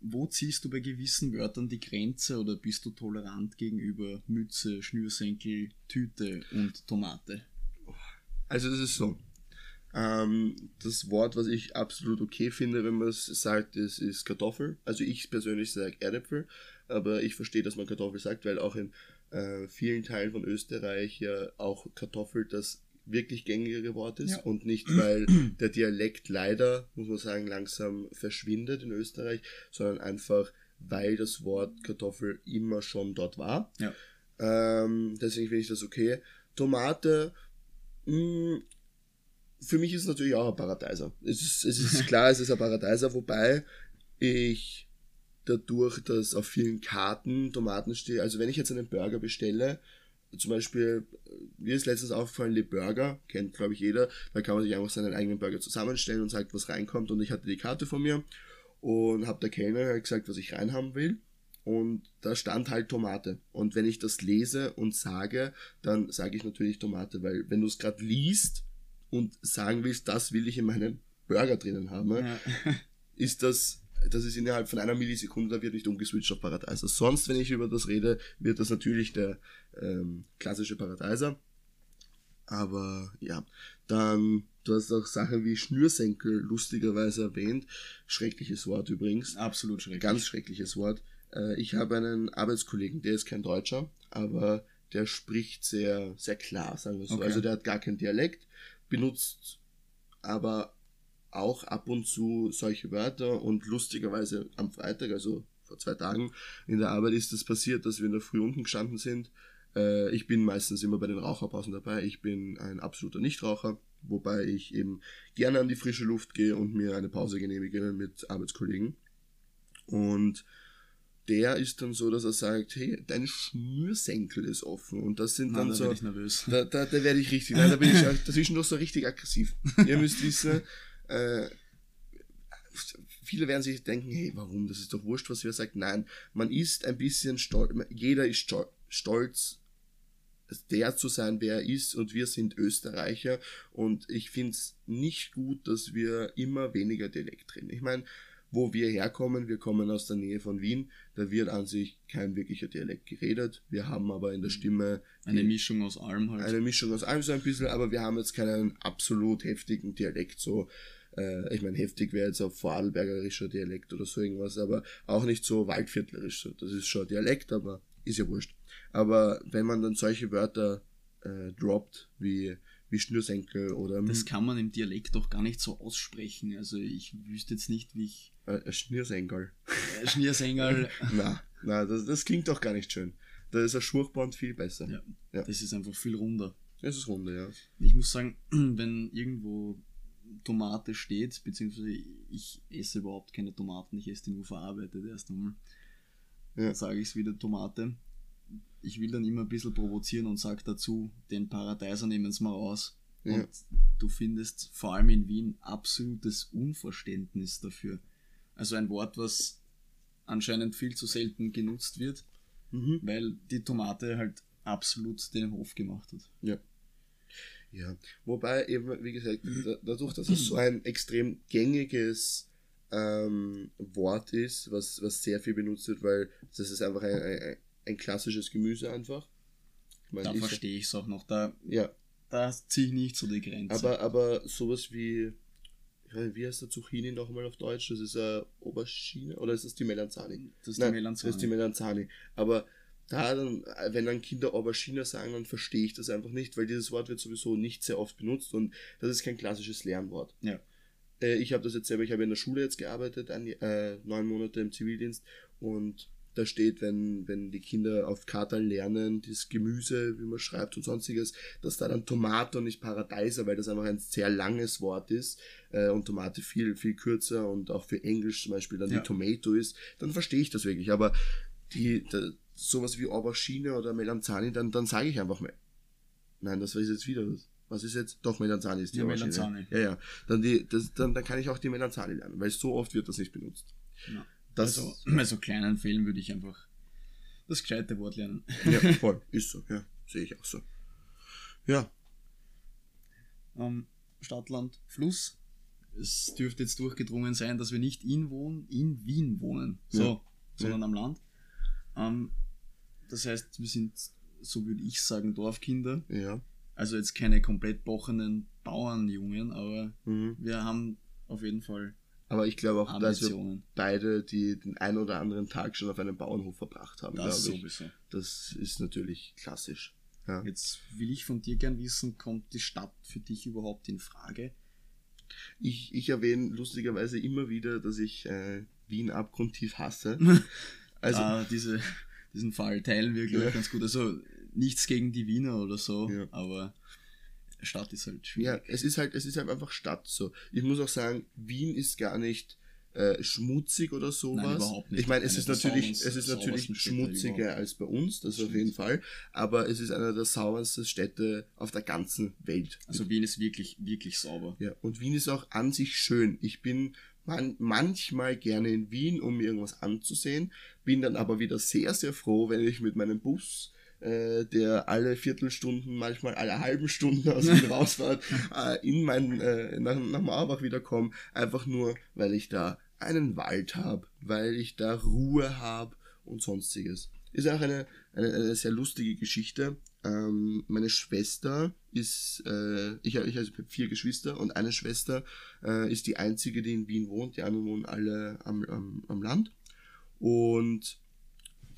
wo ziehst du bei gewissen Wörtern die Grenze oder bist du tolerant gegenüber Mütze, Schnürsenkel, Tüte und Tomate? Also das ist so. Ähm, das Wort, was ich absolut okay finde, wenn man es sagt, ist, ist Kartoffel. Also ich persönlich sage Erdäpfel, aber ich verstehe, dass man Kartoffel sagt, weil auch in äh, vielen Teilen von Österreich ja auch Kartoffel das wirklich gängigere Wort ist Ja. und nicht, weil der Dialekt leider, muss man sagen, langsam verschwindet in Österreich, sondern einfach, weil das Wort Kartoffel immer schon dort war. Ja. Ähm, deswegen finde ich das okay. Tomate, mh, für mich ist es natürlich auch ein Paradeiser. Es ist, es ist klar, es ist ein Paradeiser, wobei ich dadurch, dass auf vielen Karten Tomaten stehen, also wenn ich jetzt einen Burger bestelle, zum Beispiel, äh, mir ist letztens aufgefallen, Le Burger, kennt glaube ich jeder, da kann man sich einfach seinen eigenen Burger zusammenstellen und sagt, was reinkommt. Und ich hatte die Karte von mir und habe der Kellner halt gesagt, was ich reinhaben will. Und da stand halt Tomate. Und wenn ich das lese und sage, dann sage ich natürlich Tomate, weil wenn du es gerade liest und sagen willst, das will ich in meinem Burger drinnen haben, Ja. ist das, das ist innerhalb von einer Millisekunde, da wird nicht umgeswitcht auf Paradeiser. Sonst, wenn ich über das rede, wird das natürlich der ähm, klassische Paradeiser. Aber ja, dann, du hast auch Sachen wie Schnürsenkel lustigerweise erwähnt. Schreckliches Wort übrigens. Absolut schrecklich. Ganz schreckliches Wort. Äh, ich habe einen Arbeitskollegen, der ist kein Deutscher, aber der spricht sehr, sehr klar, sagen wir so. Okay. Also der hat gar keinen Dialekt, benutzt aber auch ab und zu solche Wörter und lustigerweise am Freitag, also vor zwei Tagen in der Arbeit ist es passiert, dass wir in der Früh unten gestanden sind. Äh, ich bin meistens immer bei den Raucherpausen dabei. Ich bin ein absoluter Nichtraucher, wobei ich eben gerne an die frische Luft gehe und mir eine Pause genehmige mit Arbeitskollegen. Und der ist dann so, dass er sagt, hey, dein Schnürsenkel ist offen. Und das sind Na, dann da so. bin ich nervös. Da, da, da werde ich richtig, nein, da bin ich auch dazwischendurch so richtig aggressiv. Ihr müsst wissen, äh, viele werden sich denken, hey, warum, das ist doch wurscht, was wer sagt. Nein, man ist ein bisschen stolz, jeder ist stol- stolz, der zu sein, wer er ist und wir sind Österreicher und ich finde es nicht gut, dass wir immer weniger Dialekt reden. Ich meine, wo wir herkommen, wir kommen aus der Nähe von Wien, da wird an sich kein wirklicher Dialekt geredet. Wir haben aber in der Stimme Eine Mischung aus allem halt. eine Mischung aus allem so ein bisschen, aber wir haben jetzt keinen absolut heftigen Dialekt, so, äh, ich meine, heftig wäre jetzt auch vorarlbergerischer Dialekt oder so irgendwas, aber auch nicht so waldviertlerisch, so. das ist schon Dialekt, aber ist ja wurscht. Aber wenn man dann solche Wörter äh, droppt, wie, wie Schnürsenkel oder das kann man im Dialekt doch gar nicht so aussprechen. Also ich wüsste jetzt nicht, wie ich äh, Schnürsenkel. äh, Schniersängel, na, na, das, das klingt doch gar nicht schön. Da ist ein Schurchband viel besser. Ja. Ja. das ist einfach viel runder. Das ist runde, ja. Ich muss sagen, wenn irgendwo Tomate steht, beziehungsweise ich esse überhaupt keine Tomaten, ich esse die nur verarbeitet erst einmal, Ja. dann sage ich es wieder Tomate. Ich will dann immer ein bisschen provozieren und sage dazu, den Paradeiser nehmen es mal raus. Ja. Und du findest vor allem in Wien absolutes Unverständnis dafür. Also ein Wort, was anscheinend viel zu selten genutzt wird, Mhm. weil die Tomate halt absolut den Hof gemacht hat. Ja. Ja, wobei eben, wie gesagt, da- dadurch, dass es so ein extrem gängiges ähm, Wort ist, was, was sehr viel benutzt wird, weil das ist einfach ein, ein, ein klassisches Gemüse einfach. Ich Da verstehe ich es auch noch. Da, Ja, da ziehe ich nicht so die Grenze. aber, aber sowas wie, nicht, wie heißt der Zucchini nochmal auf Deutsch? Das ist äh, Aubergine oder ist das die Melanzani? das ist Nein, die Melanzani. Das ist die Melanzani. Aber da dann, wenn dann Kinder Aubergine sagen, dann verstehe ich das einfach nicht, weil dieses Wort wird sowieso nicht sehr oft benutzt und das ist kein klassisches Lernwort. Ja. Äh, ich habe das jetzt selber, ich habe in der Schule jetzt gearbeitet, ein, äh, neun Monate im Zivildienst und da steht, wenn, wenn die Kinder auf Karten lernen, das Gemüse, wie man schreibt und sonstiges, dass da dann Tomate und nicht Paradeiser, weil das einfach ein sehr langes Wort ist äh, und Tomate viel, viel kürzer und auch für Englisch zum Beispiel dann Ja. die Tomato ist, dann verstehe ich das wirklich. Aber die, da, sowas wie Aubergine oder Melanzani, dann, dann sage ich einfach mal. Nein, das ist jetzt wieder was. Was ist jetzt? Doch, Melanzani ist die Ja, Aubergine. Melanzani. Ja, ja. Dann, die, das, dann, dann kann ich auch die Melanzani lernen, weil so oft wird das nicht benutzt. Ja. Das, also, bei so kleinen Fällen würde ich einfach das gescheite Wort lernen. ja, voll. Ist so, ja. Sehe ich auch so. Ja, Ähm, Stadt, Land, Fluss. es dürfte jetzt durchgedrungen sein, dass wir nicht in, wohnen, in Wien wohnen, so, Ja. sondern am Land. Ähm, das heißt, wir sind, so würde ich sagen, Dorfkinder. Ja. Also jetzt keine komplett bochenden Bauernjungen, aber Mhm. wir haben auf jeden Fall Aber ich glaube auch, dass wir beide die den ein oder anderen Tag schon auf einem Bauernhof verbracht haben, Das glaube ich. sowieso. Das ist natürlich klassisch. Ja. Jetzt will ich von dir gern wissen, kommt die Stadt für dich überhaupt in Frage? Ich, ich erwähne lustigerweise immer wieder, dass ich äh, Wien abgrundtief hasse. Also, ah, diese, diesen Fall teilen wir, glaube ich, Ja. ganz gut. Also nichts gegen die Wiener oder so, Ja. aber Stadt ist halt ja, schwierig. es ist halt, es ist halt einfach Stadt so. Ich muss auch sagen, Wien ist gar nicht äh, schmutzig oder sowas. Nein, überhaupt nicht. Ich meine, es ist natürlich, es ist natürlich schmutziger als bei uns, das auf Stimmt. jeden Fall. Aber es ist eine der saubersten Städte auf der ganzen Welt. Also Wien ist wirklich, wirklich sauber. Ja, und Wien ist auch an sich schön. Ich bin man, manchmal gerne in Wien, um mir irgendwas anzusehen, bin dann aber wieder sehr, sehr froh, wenn ich mit meinem Bus, äh, der alle Viertelstunden, manchmal alle halben Stunden aus Wien rausfährt, äh, in mein, äh, nach, nach Mauerbach wieder komme, einfach nur, weil ich da einen Wald habe, weil ich da Ruhe habe und sonstiges. Ist auch eine, eine, eine sehr lustige Geschichte. Ähm, meine Schwester ist, äh, ich, ich also hab vier Geschwister und eine Schwester äh, ist die einzige, die in Wien wohnt. Die anderen wohnen alle am, am, am Land. Und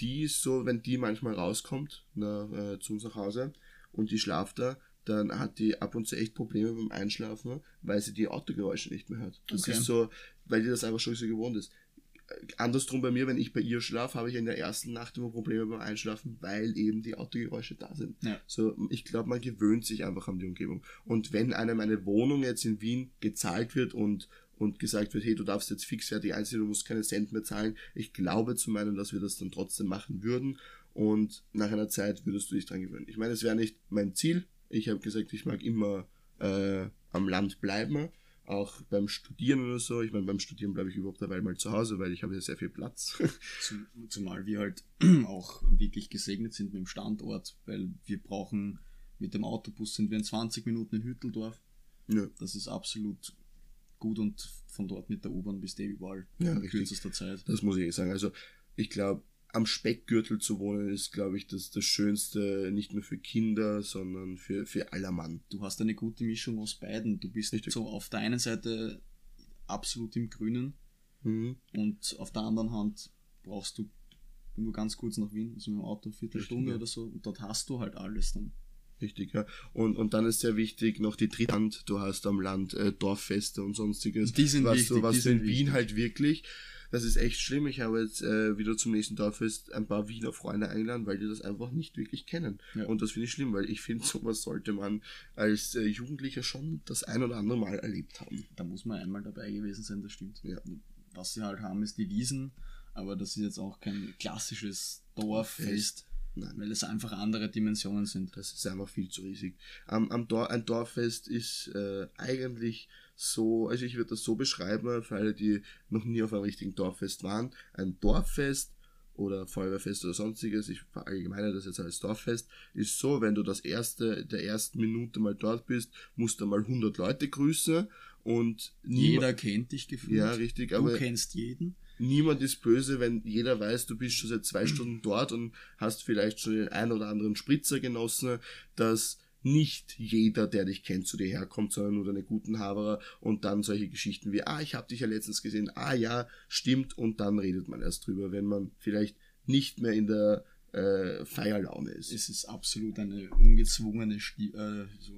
die ist so, wenn die manchmal rauskommt nach, äh, zu uns nach Hause und die schlaft da, dann hat die ab und zu echt Probleme beim Einschlafen, weil sie die Autogeräusche nicht mehr hört. Das Okay. ist so, weil die das einfach schon so gewohnt ist. Äh, Andersrum bei mir, wenn ich bei ihr schlafe, habe ich in der ersten Nacht immer Probleme beim Einschlafen, weil eben die Autogeräusche da sind. Ja. So, ich glaube, man gewöhnt sich einfach an die Umgebung. Und wenn einem eine Wohnung jetzt in Wien gezahlt wird und, und gesagt wird, hey, du darfst jetzt fixfertig einziehen, du musst keine Cent mehr zahlen, ich glaube zu meinen, dass wir das dann trotzdem machen würden. Und nach einer Zeit würdest du dich dran gewöhnen. Ich meine, es wäre nicht mein Ziel. Ich habe gesagt, ich mag immer äh, am Land bleiben, auch beim Studieren oder so. Ich meine, beim Studieren bleibe ich überhaupt dabei mal zu Hause, weil ich habe ja sehr viel Platz. Zum, zumal wir halt auch wirklich gesegnet sind mit dem Standort, weil wir brauchen mit dem Autobus sind wir in 20 Minuten in Hütteldorf. ja. Das ist absolut gut und von dort mit der U-Bahn bis der überall Ja, in richtig. kürzester Zeit. Das muss ich sagen. Also ich glaube, am Speckgürtel zu wohnen ist, glaube ich, das, das Schönste, nicht nur für Kinder, sondern für, für aller Mann. Du hast eine gute Mischung aus beiden. Du bist Richtig. so auf der einen Seite absolut im Grünen Mhm. und auf der anderen Hand brauchst du nur ganz kurz nach Wien, also mit dem Auto eine Viertelstunde oder so und dort hast du halt alles dann. Richtig, ja. Und, und dann ist sehr wichtig noch die dritte Hand. Du hast am Land äh, Dorffeste und sonstiges. Die sind was wichtig, du, was die du in sind Wien wichtig. halt wirklich, das ist echt schlimm. Ich habe jetzt äh, wieder zum nächsten Dorffest ein paar Wiener Freunde eingeladen, weil die das einfach nicht wirklich kennen. Ja. Und das finde ich schlimm, weil ich finde, sowas sollte man als äh, Jugendlicher schon das ein oder andere Mal erlebt haben. Da muss man einmal dabei gewesen sein, das stimmt. Ja. Was sie halt haben, ist die Wiesen, aber das ist jetzt auch kein klassisches Dorffest, Nein. weil es einfach andere Dimensionen sind. Das ist einfach viel zu riesig. Am, am Dor ein Dorffest ist äh, eigentlich so, also ich würde das so beschreiben, für alle, die noch nie auf einem richtigen Dorffest waren. Ein Dorffest oder Feuerwehrfest oder sonstiges, ich verallgemeine das jetzt als Dorffest, ist so, wenn du das erste, der ersten Minute mal dort bist, musst du mal 100 Leute grüßen und Jeder kennt dich gefühlt. ja, richtig, du aber kennst jeden. Niemand ist böse, wenn jeder weiß, du bist schon seit zwei Stunden dort und hast vielleicht schon den ein oder anderen Spritzer genossen, dass nicht jeder, der dich kennt, zu dir herkommt, sondern nur deine guten Haberer und dann solche Geschichten wie, ah, ich habe dich ja letztens gesehen, ah ja, stimmt, und dann redet man erst drüber, wenn man vielleicht nicht mehr in der äh, Feierlaune ist. Es ist absolut eine ungezwungene Sti äh, so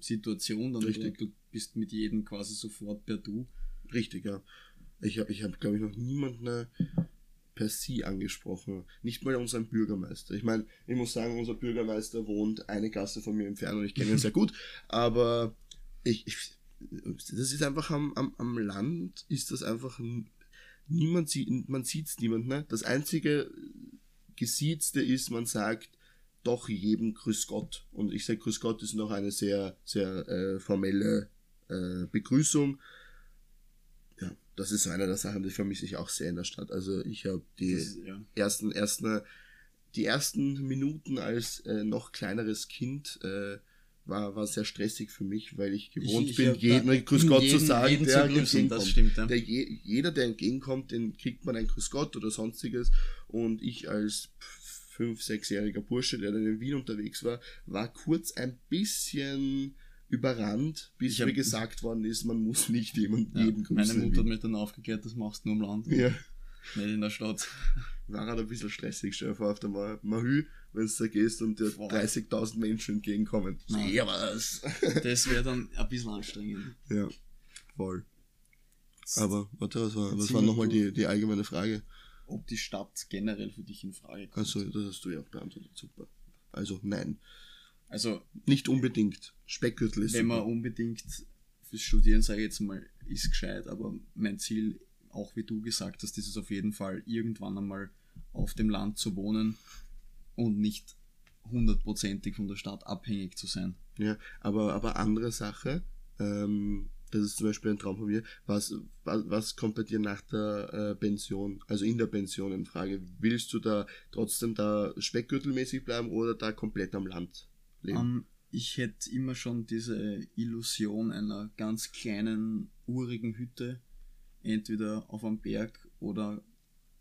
Situation. Dann Richtig. Du, du bist mit jedem quasi sofort per Du. Richtig, ja. Ich habe, ich hab, glaube ich, noch niemanden äh, per Sie angesprochen. Nicht mal unseren Bürgermeister. Ich meine, ich muss sagen, unser Bürgermeister wohnt eine Gasse von mir entfernt und ich kenne ihn sehr gut. Aber ich, ich das ist einfach am, am, am Land, ist das einfach, niemand sieht, man sieht es niemand. Ne? Das einzige Gesiezte ist, man sagt doch jedem Grüß Gott. Und ich sage Grüß Gott ist noch eine sehr, sehr äh, formelle äh, Begrüßung. Das ist so eine der Sachen, die vermisse ich auch sehr in der Stadt. Also ich habe die ist, ja. ersten, ersten, die ersten Minuten als äh, noch kleineres Kind äh, war, war sehr stressig für mich, weil ich gewohnt Ich- ich bin, jeden da Grüß Gott jeden- zu sagen, jeden der entgegenkommt. das stimmt, ja. Der je, jeder, der entgegenkommt, den kriegt man ein Grüß Gott oder sonstiges. Und ich als fünf, sechsjähriger Bursche, der dann in Wien unterwegs war, war kurz ein bisschen überrannt, bis Ich mir gesagt worden ist, man muss nicht jemanden Ja, jeden grüßen. meine in Mutter hat mich dann aufgeklärt, das machst du nur am Land, ja. nicht in der Stadt. war halt ein bisschen stressig. Dir vor, auf der Ma- Mahü, wenn du da gehst und dir Boah. 30.000 Menschen entgegenkommen. Nein. Servus. Das wäre dann ein bisschen anstrengend. ja, voll. Aber, warte, was war, was war nochmal die, die allgemeine Frage? Ob die Stadt generell für dich in Frage kommt. Also, das hast du ja auch beantwortet. Super. Also, nein. Also, Nicht unbedingt. Speckgürtel ist wenn man super. unbedingt fürs Studieren, sage ich jetzt mal, ist gescheit, aber mein Ziel, auch wie du gesagt hast, ist es auf jeden Fall, irgendwann einmal auf dem Land zu wohnen und nicht hundertprozentig von der Stadt abhängig zu sein. Ja, aber, aber andere Sache, ähm, das ist zum Beispiel ein Traum von mir. Was, was, was kommt bei dir nach der äh, Pension, also in der Pension in Frage? Willst du da trotzdem da speckgürtelmäßig bleiben oder da komplett am Land leben? Ähm, ich hätte immer schon diese Illusion einer ganz kleinen, urigen Hütte, entweder auf einem Berg oder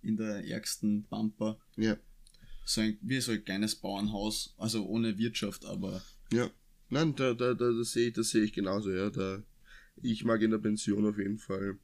in der ärgsten Pampa. ja, So ein, wie so ein kleines Bauernhaus, also ohne Wirtschaft, aber ja. Nein, da, da, da, das sehe ich, das sehe ich genauso, ja. Da, ich mag in der Pension auf jeden Fall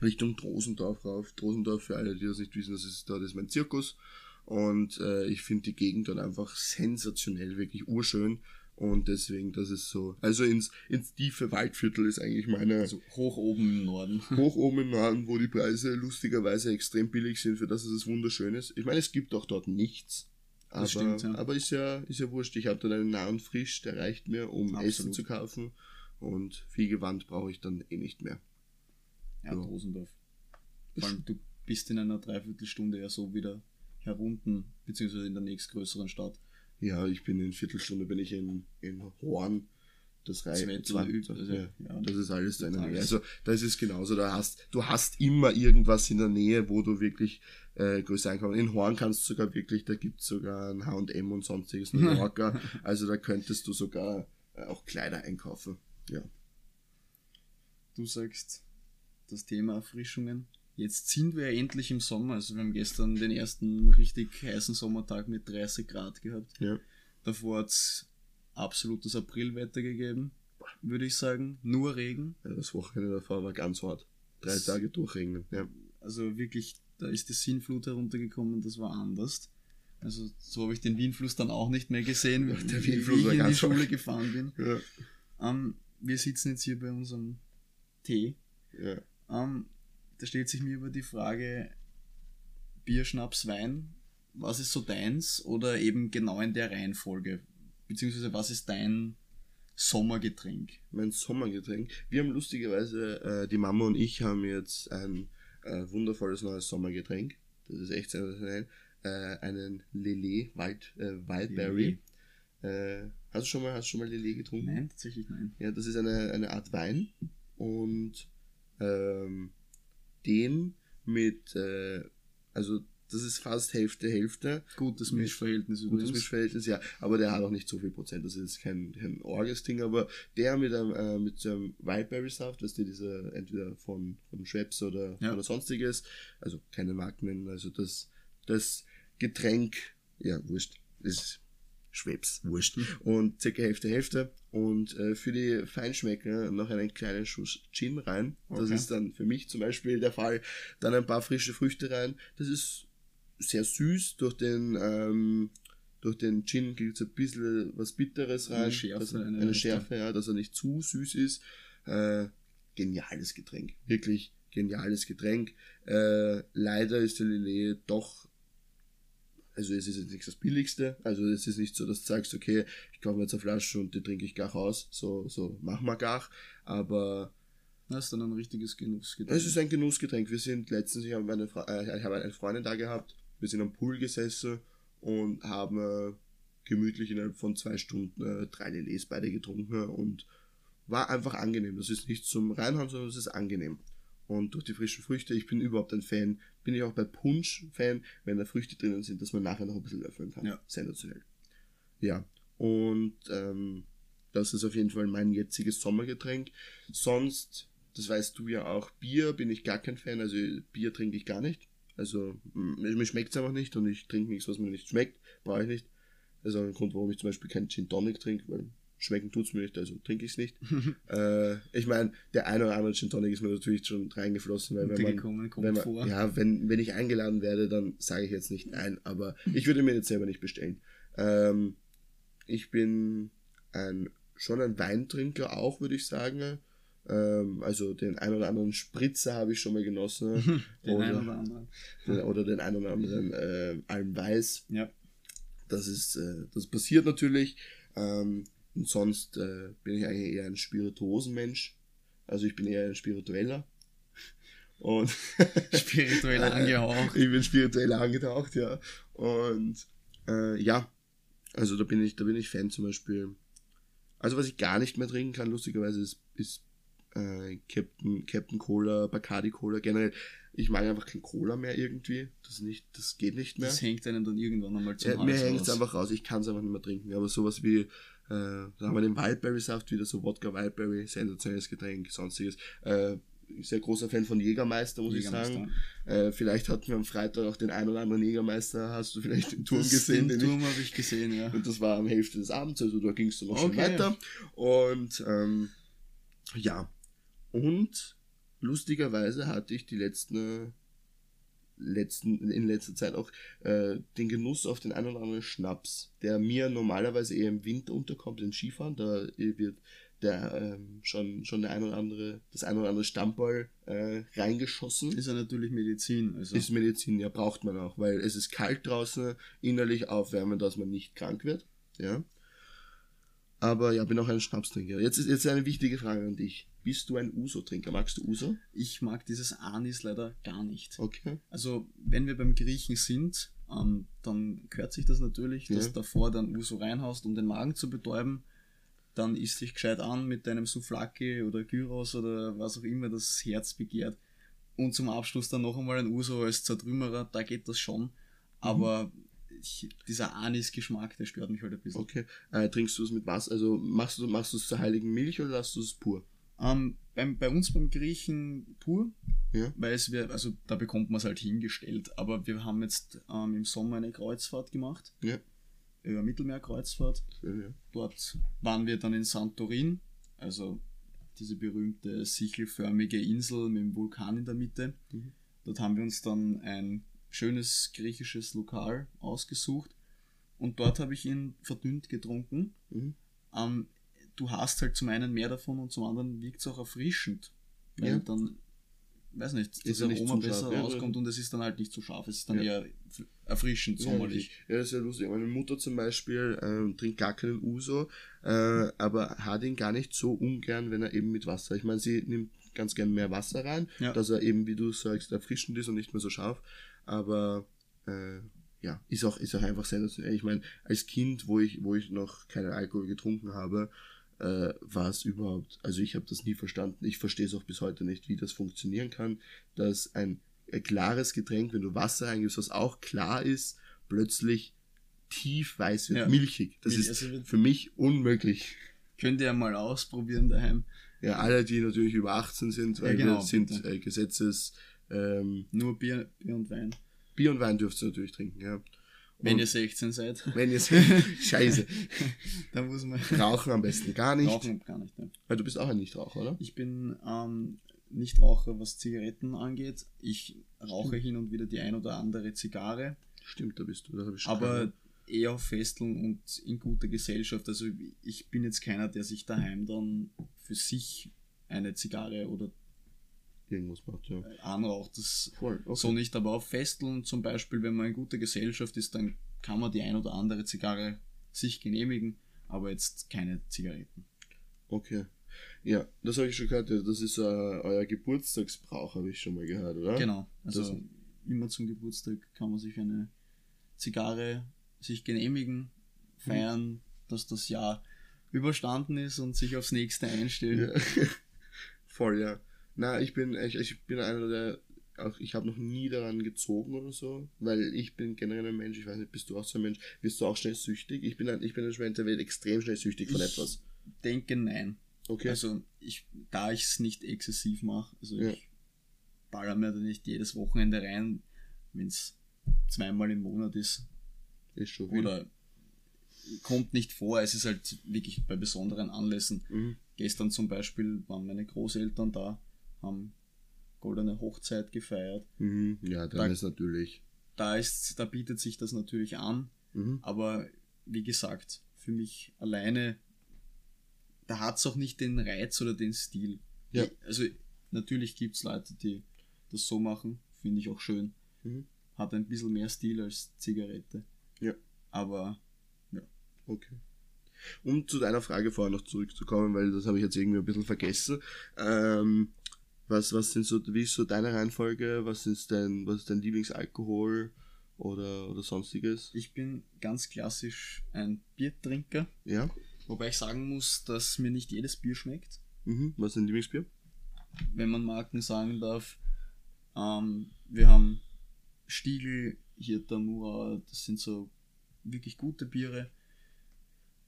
Richtung Drosendorf rauf. Drosendorf, für alle, die das nicht wissen, das ist, dort ist mein Zirkus. Und äh, ich finde die Gegend dort einfach sensationell, wirklich urschön. Und deswegen, das ist so. Also ins, ins tiefe Waldviertel ist eigentlich meine. also hoch oben im Norden. hoch oben im Norden, wo die Preise lustigerweise extrem billig sind, für das es wunderschön ist. Ich meine, es gibt auch dort nichts. Aber, stimmt, ja. aber ist ja, ist ja wurscht. Ich habe dort einen nahen Frisch, der reicht mir, um Absolut. Essen zu kaufen. Und viel Gewand brauche ich dann eh nicht mehr. Ja, Ja. Rosendorf. Vor allem, du bist in einer Dreiviertelstunde ja so wieder herunten, beziehungsweise in der nächstgrößeren Stadt. Ja, ich bin in Viertelstunde bin ich in, in Horn. Das reicht. Also, ja, ja. das ist alles da in der Nähe. Also das ist genauso. Da hast, du hast immer irgendwas in der Nähe, wo du wirklich äh, größer einkaufen. In Horn kannst du sogar wirklich, da gibt es sogar ein H&M und sonstiges, New Yorker. also da könntest du sogar äh, auch Kleider einkaufen. Ja. Du sagst das Thema Erfrischungen. Jetzt sind wir ja endlich im Sommer. Also wir haben gestern den ersten richtig heißen Sommertag mit 30 Grad gehabt. Ja. Davor hat es absolutes Aprilwetter gegeben, würde ich sagen. Nur Regen. ja. Das Wochenende davor war ganz hart. Drei Das- Tage durchregnen. Ja. Also wirklich, da ist die Sinnflut heruntergekommen, das war anders. Also so habe ich den Wienfluss dann auch nicht mehr gesehen, Ja, der wie Wienfluss ich in die Schule gefahren bin. Ja. Ähm, wir sitzen jetzt hier bei unserem Tee. ja. Ähm, da stellt sich mir über die Frage Bier, Schnaps, Wein. Was ist so deins oder eben genau in der Reihenfolge? Beziehungsweise was ist dein Sommergetränk? mein Sommergetränk. Wir haben lustigerweise, äh, die Mama und ich haben jetzt ein äh, wundervolles neues Sommergetränk. Das ist echt sensationell. Äh, einen Lillet Wild, äh, Wildberry. Äh, hast du schon mal, hast du schon mal Lillet getrunken? Nein, tatsächlich nein. Ja, das ist eine, eine Art Wein und ähm, den mit, äh, also das ist fast Hälfte, Hälfte. Gutes Mischverhältnis Gutes übrigens. Mischverhältnis, ja. Aber der hat auch nicht so viel Prozent. Das ist kein, kein orges Ding, aber der mit einem, äh, mit so einem Wildberry-Saft, weißt du, diese, entweder von, von Schweppes oder, Ja. oder sonstiges, also keine Marken nennen, also das, das Getränk, ja, wurscht, ist Schweppes, wurscht. Und circa Hälfte, Hälfte. Und äh, für die Feinschmecker noch einen kleinen Schuss Gin rein. Das Okay. ist dann für mich zum Beispiel der Fall. Dann ein paar frische Früchte rein. Das ist sehr süß. Durch den, ähm, durch den Gin gibt es ein bisschen was Bitteres Eine rein. Schärfe, dass er, eine eine. Schärfe, ja, dass er nicht zu süß ist. Äh, geniales Getränk. Wirklich geniales Getränk. Äh, leider ist der Lillet doch also es ist jetzt nicht das Billigste, also es ist nicht so, dass du sagst, okay, ich kaufe mir jetzt eine Flasche und die trinke ich gar aus, so, so machen wir gar, aber Das ist dann ein richtiges Genussgetränk. es ist ein Genussgetränk. Wir sind letztens, ich habe eine, äh, ich habe eine Freundin da gehabt, wir sind am Pool gesessen und haben äh, gemütlich innerhalb von zwei Stunden äh, drei Lilets beide getrunken und war einfach angenehm. Das ist nicht zum Reinhauen, sondern es ist angenehm. Und durch die frischen Früchte, ich bin überhaupt ein Fan, bin ich auch bei Punsch Fan, wenn da Früchte drinnen sind, dass man nachher noch ein bisschen löffeln kann. Ja. Sensationell. Ja. Und ähm, Das ist auf jeden Fall mein jetziges Sommergetränk. Sonst, das weißt du ja auch, Bier bin ich gar kein Fan. Also Bier trinke ich gar nicht. Also mir schmeckt es einfach nicht und ich trinke nichts, was mir nicht schmeckt. Brauche ich nicht. Das ist auch ein Grund, warum ich zum Beispiel keinen Gin Tonic trinke, weil schmecken tut es mir nicht, also trinke ich es nicht. äh, ich meine, der ein oder andere Gin Tonic ist mir natürlich schon reingeflossen, weil wenn man, wenn man ja, wenn, wenn ich eingeladen werde, dann sage ich jetzt nicht nein, aber ich würde mir jetzt selber nicht bestellen. Ähm, ich bin ein, schon ein Weintrinker auch, würde ich sagen. Ähm, also den ein oder anderen Spritzer habe ich schon mal genossen. den oder, ein oder anderen. Den, oder den ein oder anderen äh, Almweiß. Ja. Das ist, äh, das passiert natürlich. Ähm, und sonst äh, bin ich eigentlich eher ein Spirituosenmensch. Also ich bin eher ein Spiritueller. Und spiritueller angehaucht. Ich bin spiritueller angetaucht, ja. Und äh, ja, also da bin ich, da bin ich Fan zum Beispiel. Also was ich gar nicht mehr trinken kann, lustigerweise, ist, ist äh, Captain, Captain Cola, Bacardi Cola, generell. Ich mag einfach kein Cola mehr irgendwie. Das nicht, das geht nicht mehr. Das hängt einem dann irgendwann nochmal zum ja, Mir hängt es einfach raus. Ich kann es einfach nicht mehr trinken. Aber sowas wie äh, da haben wir den Wildberry-Saft, wieder so Wodka Wildberry, sensationelles Getränk, sonstiges. Äh, sehr großer Fan von Jägermeister, muss Jägermeister. ich sagen. Äh, vielleicht hatten wir am Freitag auch den einen oder anderen Jägermeister, hast du vielleicht den Turm das gesehen? Den, Turm habe ich gesehen, ja. Und das war am Hälfte des Abends, also da ging es dann noch okay. schon weiter. Und ähm, ja, und lustigerweise hatte ich die letzten letzten, in letzter Zeit auch äh, den Genuss auf den einen oder anderen Schnaps, der mir normalerweise eher im Winter unterkommt, in Skifahren. Da wird der ähm, schon, schon der ein oder andere, das ein oder andere Stammball äh, reingeschossen. Ist ja natürlich Medizin. Also. Ist Medizin, ja, braucht man auch, weil es ist kalt draußen, innerlich aufwärmen, dass man nicht krank wird. Ja. Aber ja, bin auch ein Schnapstrinker. Jetzt ist jetzt eine wichtige Frage an dich. Bist du ein Uso-Trinker? Magst du Uso? Ich mag dieses Anis leider gar nicht. Okay. Also, wenn wir beim Griechen sind, ähm, dann gehört sich das natürlich, dass ja. davor dann Uso reinhaust, um den Magen zu betäuben. Dann isst dich gescheit an mit deinem Souflaki oder Gyros oder was auch immer das Herz begehrt. Und zum Abschluss dann noch einmal ein Uso als Zertrümmerer, da geht das schon. Aber mhm ich, dieser Anis-Geschmack, der stört mich halt ein bisschen. Okay. Äh, trinkst du es mit was? Also machst du machst du es zur heiligen Milch oder lässt du es pur? Ähm, beim, bei uns beim Griechen pur, ja. weil es wir, also da bekommt man es halt hingestellt. Aber wir haben jetzt ähm, im Sommer eine Kreuzfahrt gemacht. Ja. Über Mittelmeerkreuzfahrt. Ja. Dort waren wir dann in Santorin, also diese berühmte sichelförmige Insel mit dem Vulkan in der Mitte. Mhm. Dort haben wir uns dann ein schönes griechisches Lokal ausgesucht und dort habe ich ihn verdünnt getrunken. Mhm. Ähm, du hast halt zum einen mehr davon und zum anderen wirkt es auch erfrischend. Weil ja. dann, weiß nicht, das Aroma besser scharf, rauskommt ja, und es ist dann halt nicht zu so scharf. Es ist dann ja. eher erfrischend, sommerlich. Ja, das ist ja lustig. Meine Mutter zum Beispiel ähm, trinkt gar keinen Uso, äh, aber hat ihn gar nicht so ungern, wenn er eben mit Wasser. Ich meine, sie nimmt ganz gern mehr Wasser rein, dass er eben, wie du sagst, erfrischend ist und nicht mehr so scharf. Aber äh, ja, ist auch, ist auch einfach sensationell. Ich meine, als Kind, wo ich, wo ich noch keinen Alkohol getrunken habe, äh, war es überhaupt, also ich habe das nie verstanden. Ich verstehe es auch bis heute nicht, wie das funktionieren kann, dass ein, ein klares Getränk, wenn du Wasser reingibst, was auch klar ist, plötzlich tief weiß wird, ja. milchig. Das Milch, ist also für mich unmöglich. Könnt ihr ja mal ausprobieren daheim. Ja, alle, die natürlich über 18 sind, weil ja, genau, wir sind äh, Gesetzes ähm, Nur Bier, Bier und Wein. Bier und Wein dürft ihr natürlich trinken, ja. Und wenn ihr 16 seid. Wenn ihr 16 Scheiße. da muss man. Rauchen am besten gar nicht. Rauchen gar nicht, ne. Weil du bist auch ein Nichtraucher, oder? Ich bin ähm, Nichtraucher, was Zigaretten angeht. Ich rauche hin und wieder die ein oder andere Zigarre. Stimmt, da bist du. Das ich Aber keine. Eher auf Festeln und in guter Gesellschaft. Also ich bin jetzt keiner, der sich daheim dann für sich eine Zigarre oder irgendwas macht, ja. Anraucht das Voll, okay. so nicht, aber auf Festeln zum Beispiel, wenn man in guter Gesellschaft ist, dann kann man die ein oder andere Zigarre sich genehmigen, aber jetzt keine Zigaretten. Okay. Ja, das habe ich schon gehört. Das ist uh, euer Geburtstagsbrauch, habe ich schon mal gehört, oder? Genau. Also das immer zum Geburtstag kann man sich eine Zigarre sich genehmigen, feiern, hm. dass das Jahr überstanden ist und sich aufs nächste einstellen. Ja. Voll, ja. Na, ich bin, ich, ich bin einer der, auch, ich habe noch nie daran gezogen oder so, weil ich bin generell ein Mensch, ich weiß nicht, bist du auch so ein Mensch, wirst du auch schnell süchtig? Ich bin ein, ich bin ein Mensch, der wird extrem schnell süchtig von Ich etwas. denke nein. Okay. Also ich, da ich es nicht exzessiv mache, also Ja. ich baller mir da nicht jedes Wochenende rein, wenn es zweimal im Monat ist. Ist schon viel. Oder kommt nicht vor, es ist halt wirklich bei besonderen Anlässen. Mhm. Gestern zum Beispiel waren meine Großeltern da, haben goldene Hochzeit gefeiert. Mhm. Ja, dann Da- ist natürlich. Da ist, da bietet sich das natürlich an, Mhm. aber wie gesagt, für mich alleine, da hat es auch nicht den Reiz oder den Stil. Ja. Also natürlich gibt es Leute, die das so machen, finde ich auch schön. Mhm. Hat ein bisschen mehr Stil als Zigarette. Ja. Aber Okay. Um zu deiner Frage vorher noch zurückzukommen, weil das habe ich jetzt irgendwie ein bisschen vergessen. Ähm, was, was sind so, wie ist so deine Reihenfolge? Was ist dein, was ist dein Lieblingsalkohol oder, oder sonstiges? ich bin ganz klassisch ein Biertrinker, Ja? wobei ich sagen muss, dass mir nicht jedes Bier schmeckt. Mhm. Was ist dein Lieblingsbier? wenn man Marken sagen darf. Ähm, wir haben Stiegel, hier Tamura, das sind so wirklich gute Biere.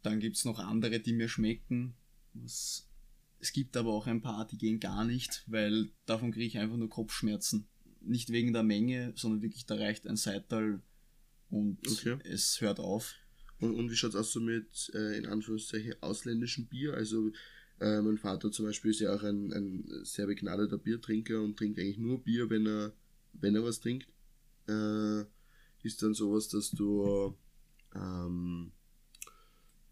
Dann gibt es noch andere, die mir schmecken. Was, es gibt aber auch ein paar, die gehen gar nicht, weil davon kriege ich einfach nur Kopfschmerzen. Nicht wegen der Menge, sondern wirklich, da reicht ein Seital und Okay. es hört auf. Und, und wie schaut es aus so mit, äh, in Anführungszeichen, ausländischem Bier? Also, äh, mein Vater zum Beispiel ist ja auch ein, ein sehr begnadeter Biertrinker und trinkt eigentlich nur Bier, wenn er, wenn er was trinkt. Äh, ist dann sowas, dass du, ähm,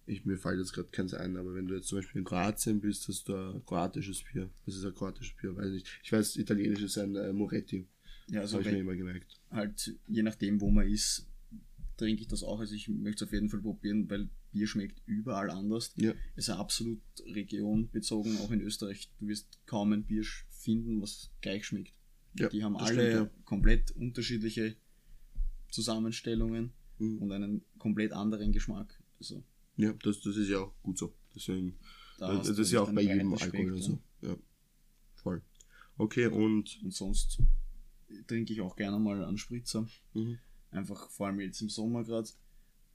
ich, mir fällt jetzt gerade keins ein, aber wenn du jetzt zum Beispiel in Kroatien bist, hast du ein kroatisches Bier. Was ist ein kroatisches Bier? Weiß nicht. Ich weiß, italienisch ist ein äh, Moretti. Ja, also habe ich mir immer gemerkt. halt je nachdem, wo man ist, trinke ich das auch. Also ich möchte es auf jeden Fall probieren, weil Bier schmeckt überall anders. Ja. Es ist absolut regionbezogen, auch in Österreich. Du wirst kaum ein Bier finden, was gleich schmeckt. Ja, Die haben das alle stimmt, komplett unterschiedliche Zusammenstellungen Mhm. und einen komplett anderen Geschmack. Also Ja, das, das ist ja auch gut so. Deswegen. da das das ist ja auch bei jedem Alkohol und so. Ja. Voll. Okay, und. Und sonst trinke ich auch gerne mal einen Spritzer. Mhm. Einfach vor allem jetzt im Sommer gerade.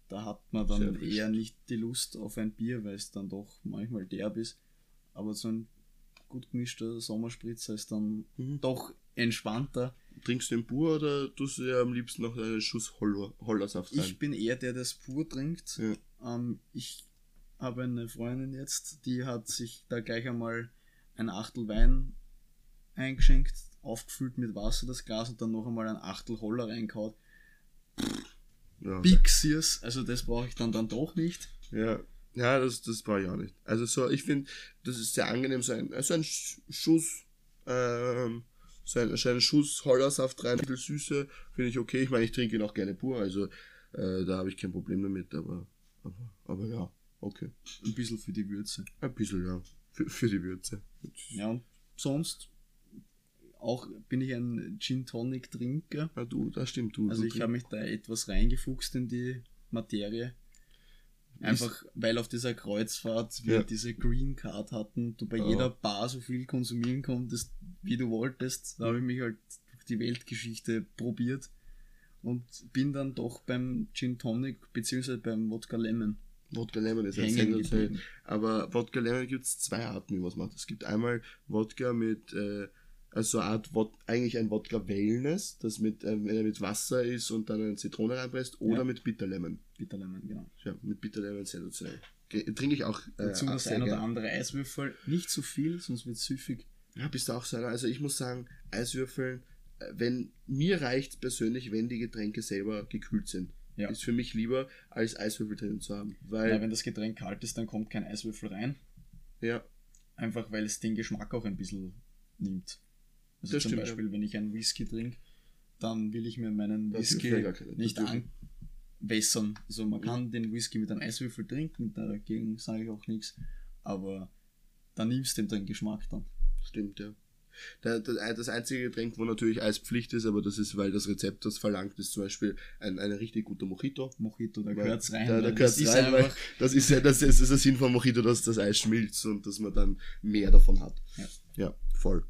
Da hat man dann eher nicht die Lust auf ein Bier, weil es dann doch manchmal derb ist. Aber so ein gut gemischter Sommerspritzer ist dann Mhm. doch entspannter. Trinkst du den pur oder tust du dir am liebsten noch einen Schuss Holler, Hollersaft rein? Ich bin eher der, der das pur trinkt. Ja. Ähm, ich habe eine Freundin jetzt, die hat sich da gleich einmal ein Achtel Wein eingeschenkt, aufgefüllt mit Wasser das Glas und dann noch einmal ein Achtel Holler reingehauen. ja. Big Sears, also das brauche ich dann dann doch nicht. Ja, ja das, das brauche ich auch nicht. Also so, ich finde, das ist sehr angenehm, so ein, so ein Sch- Schuss, ähm, so ein, so ein Schuss Hollersaft rein, ein bisschen Süße, finde ich okay. Ich meine, ich trinke ihn auch gerne pur, also äh, da habe ich kein Problem damit, aber, aber, aber ja, okay. Ein bisschen für die Würze. Ein bisschen, ja. Für, für die Würze. Ja, und sonst auch bin ich ein Gin Tonic Trinker. Ja, du, das stimmt, du. Also du ich habe mich da etwas reingefuchst in die Materie. Einfach weil auf dieser Kreuzfahrt wir Ja. diese Green Card hatten, du bei Ja. jeder Bar so viel konsumieren konntest, wie du wolltest. Da habe ich mich halt durch die Weltgeschichte probiert und bin dann doch beim Gin Tonic beziehungsweise beim Wodka Lemon Wodka Lemon ist ein sensationell. Aber Wodka Lemon gibt es zwei Arten, wie man es macht. Es gibt einmal Wodka mit, äh, also eine Art, Wod eigentlich ein Wodka Wellness, das mit, äh, wenn er mit Wasser ist und dann eine Zitrone reinpresst, oder Ja. mit Bitter Lemon. Bitter Lemon, genau. Ja, mit Bitter Lemon sensationell. Trinke ich auch. Äh, Dazu das ein oder gern. andere Eiswürfel. Nicht zu viel, sonst wird es süffig. Ja, bist du auch so einer. Also ich muss sagen, Eiswürfeln, äh, wenn, mir reicht persönlich, wenn die Getränke selber gekühlt sind. Ja. Ist für mich lieber, als Eiswürfel drin zu haben. Weil, Weil wenn das Getränk kalt ist, dann kommt kein Eiswürfel rein. ja, Einfach weil es den Geschmack auch ein bisschen nimmt. Also Das zum stimmt, Beispiel, wenn ich einen Whisky trinke, dann will ich mir meinen Das Whisky nicht anwässern. Also man kann den Whisky mit einem Eiswürfel trinken, dagegen sage ich auch nichts. Aber dann nimmst du ihm den Geschmack dann. Stimmt, ja. Das einzige Getränk, wo natürlich Eispflicht ist, aber das ist, weil das Rezept das verlangt, ist zum Beispiel ein, ein richtig guter Mojito. Mojito, da Weil- gehört's rein. Da, da das ist rein, weil einfach, das ist ja das ist, das ist der Sinn von Mojito, dass das Eis schmilzt und dass man dann mehr davon hat. Ja. ja voll.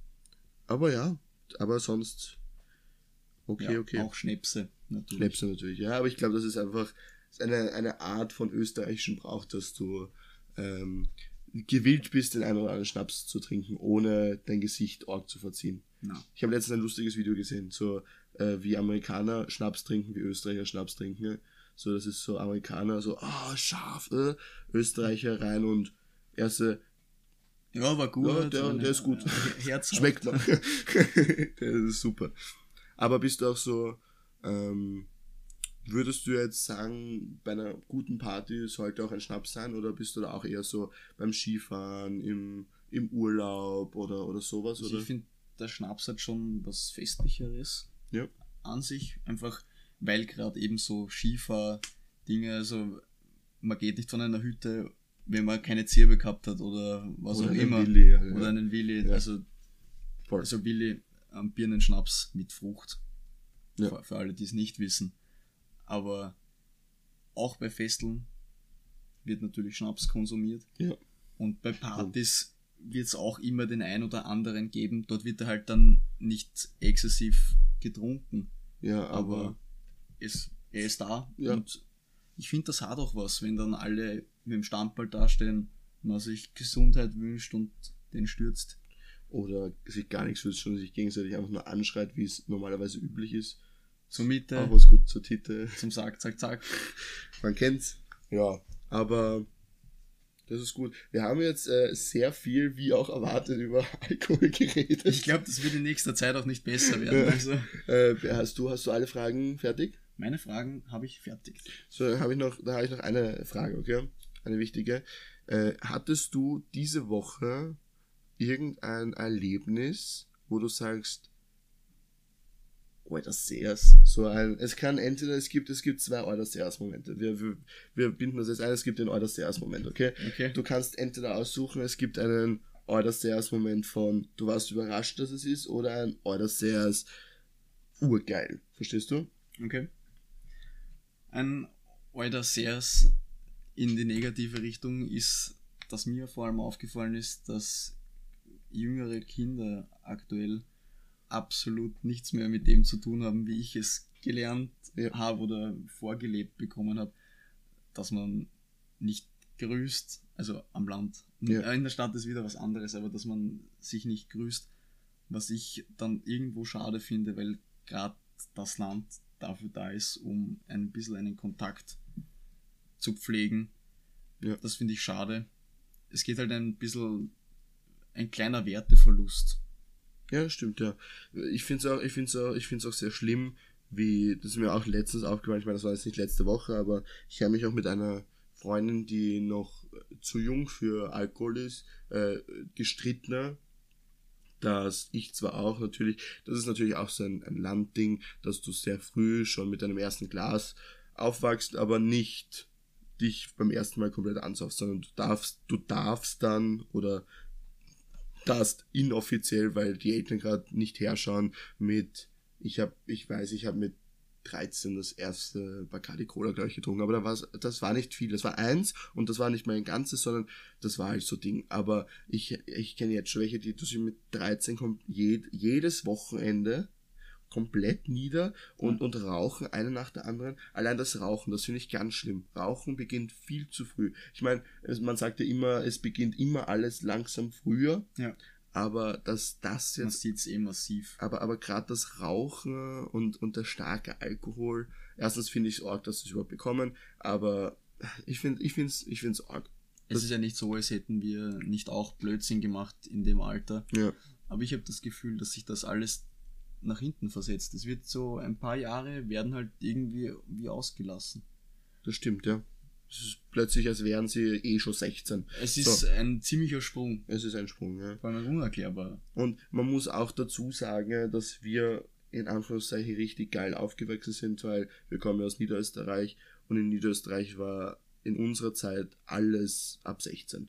Aber ja, aber sonst, Okay, ja, okay. Auch Schnäpse natürlich. Schnäpse natürlich, ja, aber ich glaube, das ist einfach eine, eine Art von österreichischen Brauch, dass du ähm, gewillt bist, den einen oder anderen Schnaps zu trinken, ohne dein Gesicht arg zu verziehen. Na. Ich habe letztens ein lustiges Video gesehen, so äh, wie Amerikaner Schnaps trinken, wie Österreicher Schnaps trinken. So, das ist so Amerikaner, so, ah, scharf, äh, Österreicher rein und erste, Ja, war gut. Ja, der- der ist gut. Herzhaft. schmeckt man. das ist super. Aber bist du auch so, ähm, würdest du jetzt sagen, bei einer guten Party sollte auch ein Schnaps sein oder bist du da auch eher so beim Skifahren, im, im Urlaub oder, oder sowas? Also Oder? ich finde, der Schnaps hat schon was Festlicheres Ja. an sich. Einfach, weil gerade eben so Skifahr-Dinge, also man geht nicht von einer Hütte, wenn man keine Zirbe gehabt hat oder was Oder auch einen immer. Willi, ja. Oder einen Willi, Ja. also, Voll. also Willi ähm, Birnenschnaps mit Frucht. Ja. Für, für alle, die es nicht wissen. Aber auch bei Festeln wird natürlich Schnaps konsumiert. Ja. Und bei Partys wird es auch immer den ein oder anderen geben. Dort wird er halt dann nicht exzessiv getrunken, ja, aber, aber es, er ist da. Ja. Und ich finde, das hat auch was, wenn dann alle mit dem Standball dastehen, man sich Gesundheit wünscht und den stürzt. oder sich gar nichts wünscht und sich gegenseitig einfach nur anschreit, wie es normalerweise üblich ist. Zur Mitte, Auch was gut zur Titte. zum Sack, zack, zack. Man kennt's. Ja, aber das ist gut. Wir haben jetzt äh, sehr viel, wie auch erwartet, über Alkohol geredet. Ich glaube, das wird in nächster Zeit auch nicht besser werden. Also, Äh, hast du hast du alle Fragen fertig? meine Fragen habe ich fertig. So, habe ich noch, da habe ich noch eine Frage, okay? Eine wichtige. Äh, hattest du diese Woche irgendein Erlebnis, wo du sagst, seh's. So ein, es kann entweder, es gibt, es gibt zwei Order Momente. Wir, wir, wir binden das jetzt ein, es gibt den Order Moment, okay? Okay. Du kannst entweder aussuchen, es gibt einen Order Moment von, du warst überrascht, dass es ist, oder ein Order urgeil. Verstehst du? Okay. Ein Alter Sears in die negative Richtung ist, dass mir vor allem aufgefallen ist, dass jüngere Kinder aktuell absolut nichts mehr mit dem zu tun haben, wie ich es gelernt Ja. habe oder vorgelebt bekommen habe, dass man nicht grüßt, also am Land. Ja. In der Stadt ist wieder was anderes, aber dass man sich nicht grüßt, was ich dann irgendwo schade finde, weil gerade das Land dafür da ist, um ein bisschen einen Kontakt zu pflegen. Ja. Das finde ich schade. Es geht halt ein bisschen ein kleiner Werteverlust. Ja, stimmt, ja. Ich finde es auch, ich find's auch, ich find's auch sehr schlimm, wie, das ist mir auch letztens aufgefallen, ich meine, das war jetzt nicht letzte Woche, aber ich habe mich auch mit einer Freundin, die noch zu jung für Alkohol ist, äh, gestritten, dass ich zwar auch natürlich, das ist natürlich auch so ein, ein Landding, dass du sehr früh schon mit deinem ersten Glas aufwachst, aber nicht dich beim ersten Mal komplett ansaufst, sondern du darfst, du darfst dann oder darfst inoffiziell, weil die Eltern gerade nicht herschauen, mit, ich habe, ich weiß, ich habe mit 13 das erste Bacardi Cola, glaube ich, getrunken, aber da war's, das war nicht viel, das war eins und das war nicht mein ganzes, sondern das war halt so Ding, aber ich, ich kenne jetzt schon welche, die tun sich mit 13 kommt jed, jedes Wochenende komplett nieder und, Ja. und rauchen eine nach der anderen. Allein das Rauchen, das finde ich ganz schlimm. Rauchen beginnt viel zu früh. Ich meine, man sagt ja immer, es beginnt immer alles langsam früher, Ja. aber dass das Man jetzt, sieht es eh massiv. aber, aber gerade das Rauchen und, und der starke Alkohol, erstens finde ich es arg, dass sie es überhaupt bekommen, aber ich finde ich finde es ich find's arg. Es ist ja nicht so, als hätten wir nicht auch Blödsinn gemacht in dem Alter. Ja. Aber ich habe das Gefühl, dass sich das alles nach hinten versetzt. Es wird so ein paar Jahre werden halt irgendwie wie ausgelassen. Das stimmt, ja. Es ist plötzlich, als wären sie eh schon 16. Es ist So. ein ziemlicher Sprung, Es ist ein Sprung, ja. vor allem unerklärbar. Und man muss auch dazu sagen, dass wir in Anführungszeichen richtig geil aufgewachsen sind, weil wir kommen ja aus Niederösterreich und in Niederösterreich war in unserer Zeit alles ab 16.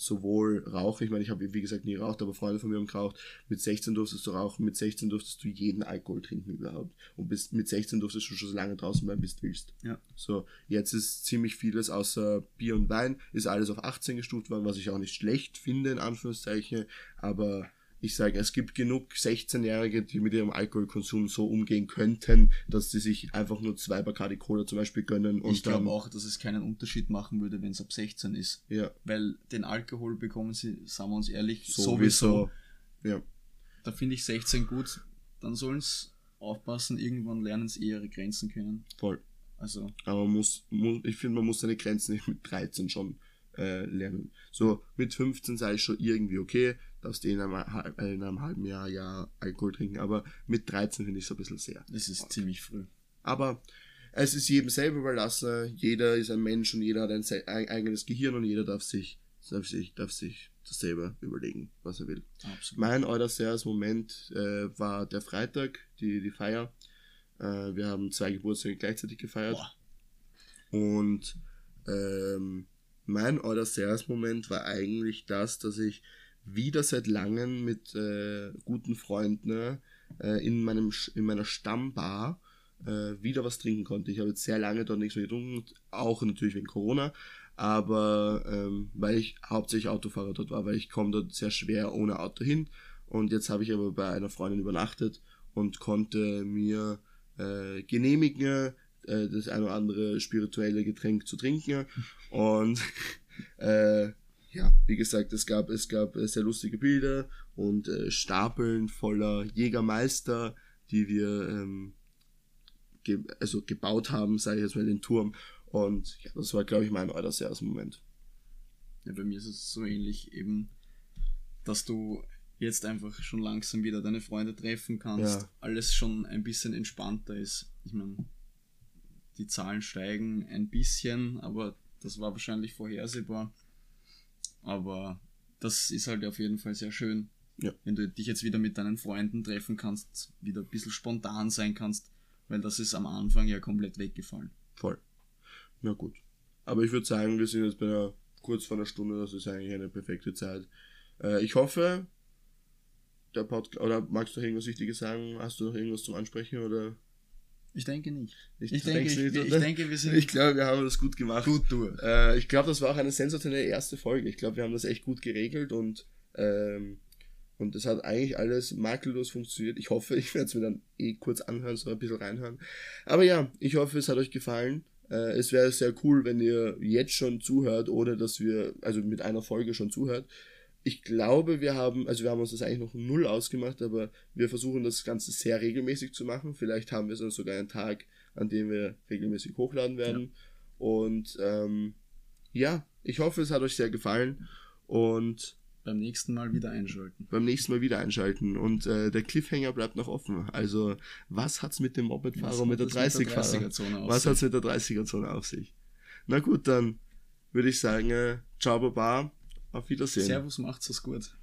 Sowohl Rauchen, ich meine, ich habe wie gesagt nie geraucht, aber Freunde von mir haben geraucht. Mit 16 durftest du rauchen, mit 16 durftest du jeden Alkohol trinken überhaupt. Und bis, mit 16 durftest du schon so lange draußen bleiben, bis du willst. Ja. So, jetzt ist ziemlich vieles außer Bier und Wein, ist alles auf 18 gestuft worden, was ich auch nicht schlecht finde, in Anführungszeichen, aber ich sage, es gibt genug 16-Jährige, die mit ihrem Alkoholkonsum so umgehen könnten, dass sie sich einfach nur zwei Bacardi Cola zum Beispiel gönnen. Und ich glaube auch, dass es keinen Unterschied machen würde, wenn es ab 16 ist. Ja. Weil den Alkohol bekommen sie, sagen wir uns ehrlich, Sowieso. sowieso. Ja. Da finde ich 16 gut. Dann sollen sie aufpassen, irgendwann lernen sie ihre Grenzen kennen. Voll. Also, Aber man muss, muss ich finde, man muss seine Grenzen nicht mit 13 schon äh, lernen. So mit 15 sei es schon irgendwie okay, dass die in einem, äh, in einem halben Jahr, Jahr Alkohol trinken, aber mit 13 finde ich es ein bisschen sehr. es ist ziemlich früh. Aber es ist jedem selber überlassen. Jeder ist ein Mensch und jeder hat ein ein eigenes Gehirn und jeder darf sich, darf sich, darf sich das selber überlegen, was er will. Absolut. Mein äußerstes Moment äh, war der Freitag, die, die Feier. Äh, wir haben zwei Geburtstage gleichzeitig gefeiert. Boah. Und ähm, mein äußerstes Moment war eigentlich das, dass ich wieder seit langem mit äh, guten Freunden äh, in, meinem, in meiner Stammbar äh, wieder was trinken konnte. Ich habe jetzt sehr lange dort nichts mehr getrunken, auch natürlich wegen Corona, aber ähm, weil ich hauptsächlich Autofahrer dort war, weil ich komme dort sehr schwer ohne Auto hin. Und jetzt habe ich aber bei einer Freundin übernachtet und konnte mir äh, genehmigen, äh, das ein oder andere spirituelle Getränk zu trinken. Und äh, ja, wie gesagt, es gab, es gab äh, sehr lustige Bilder und äh, Stapeln voller Jägermeister, die wir ähm, ge also gebaut haben, sage ich jetzt mal, den Turm. Und ja, das war, glaube ich, mein äußerstes Moment. Ja, bei mir ist es so ähnlich eben, dass du jetzt einfach schon langsam wieder deine Freunde treffen kannst, Ja. alles schon ein bisschen entspannter ist. Ich meine, die Zahlen steigen ein bisschen, aber das war wahrscheinlich vorhersehbar. Aber das ist halt auf jeden Fall sehr schön, Ja. wenn du dich jetzt wieder mit deinen Freunden treffen kannst, wieder ein bisschen spontan sein kannst, weil das ist am Anfang ja komplett weggefallen. Voll. Na gut. Aber ich würde sagen, wir sind jetzt bei einer, kurz vor einer Stunde, das ist eigentlich eine perfekte Zeit. Äh, ich hoffe, der Podcast, oder magst du noch irgendwas Wichtiges sagen? Hast du noch irgendwas zum Ansprechen oder? Ich denke nicht. Ich, Ich denke, ich, nicht, ich denke, wir sind Ich glaube, wir haben das gut gemacht. gut durch. Äh, ich glaube, das war auch eine sensationelle erste Folge. Ich glaube, wir haben das echt gut geregelt und ähm, und es hat eigentlich alles makellos funktioniert. Ich hoffe, ich werde es mir dann eh kurz anhören, so ein bisschen reinhören. Aber ja, ich hoffe, es hat euch gefallen. Äh, es wäre sehr cool, wenn ihr jetzt schon zuhört oder dass wir, also mit einer Folge schon zuhört. Ich glaube, wir haben, also wir haben uns das eigentlich noch null ausgemacht, aber wir versuchen das Ganze sehr regelmäßig zu machen. Vielleicht haben wir dann sogar einen Tag, an dem wir regelmäßig hochladen werden. Und ähm, ja, ich hoffe, es hat euch sehr gefallen und Beim nächsten Mal wieder einschalten. beim nächsten Mal wieder einschalten. Und äh, der Cliffhanger bleibt noch offen. Also, was hat's mit dem Mopedfahrer und mit der hat das mit der 30-Fahrer? 30er-Zone auf Was sich? hat's mit der 30er-Zone auf sich? Na gut, dann würde ich sagen, äh, ciao, baba, auf Wiedersehen. Servus, macht's es gut.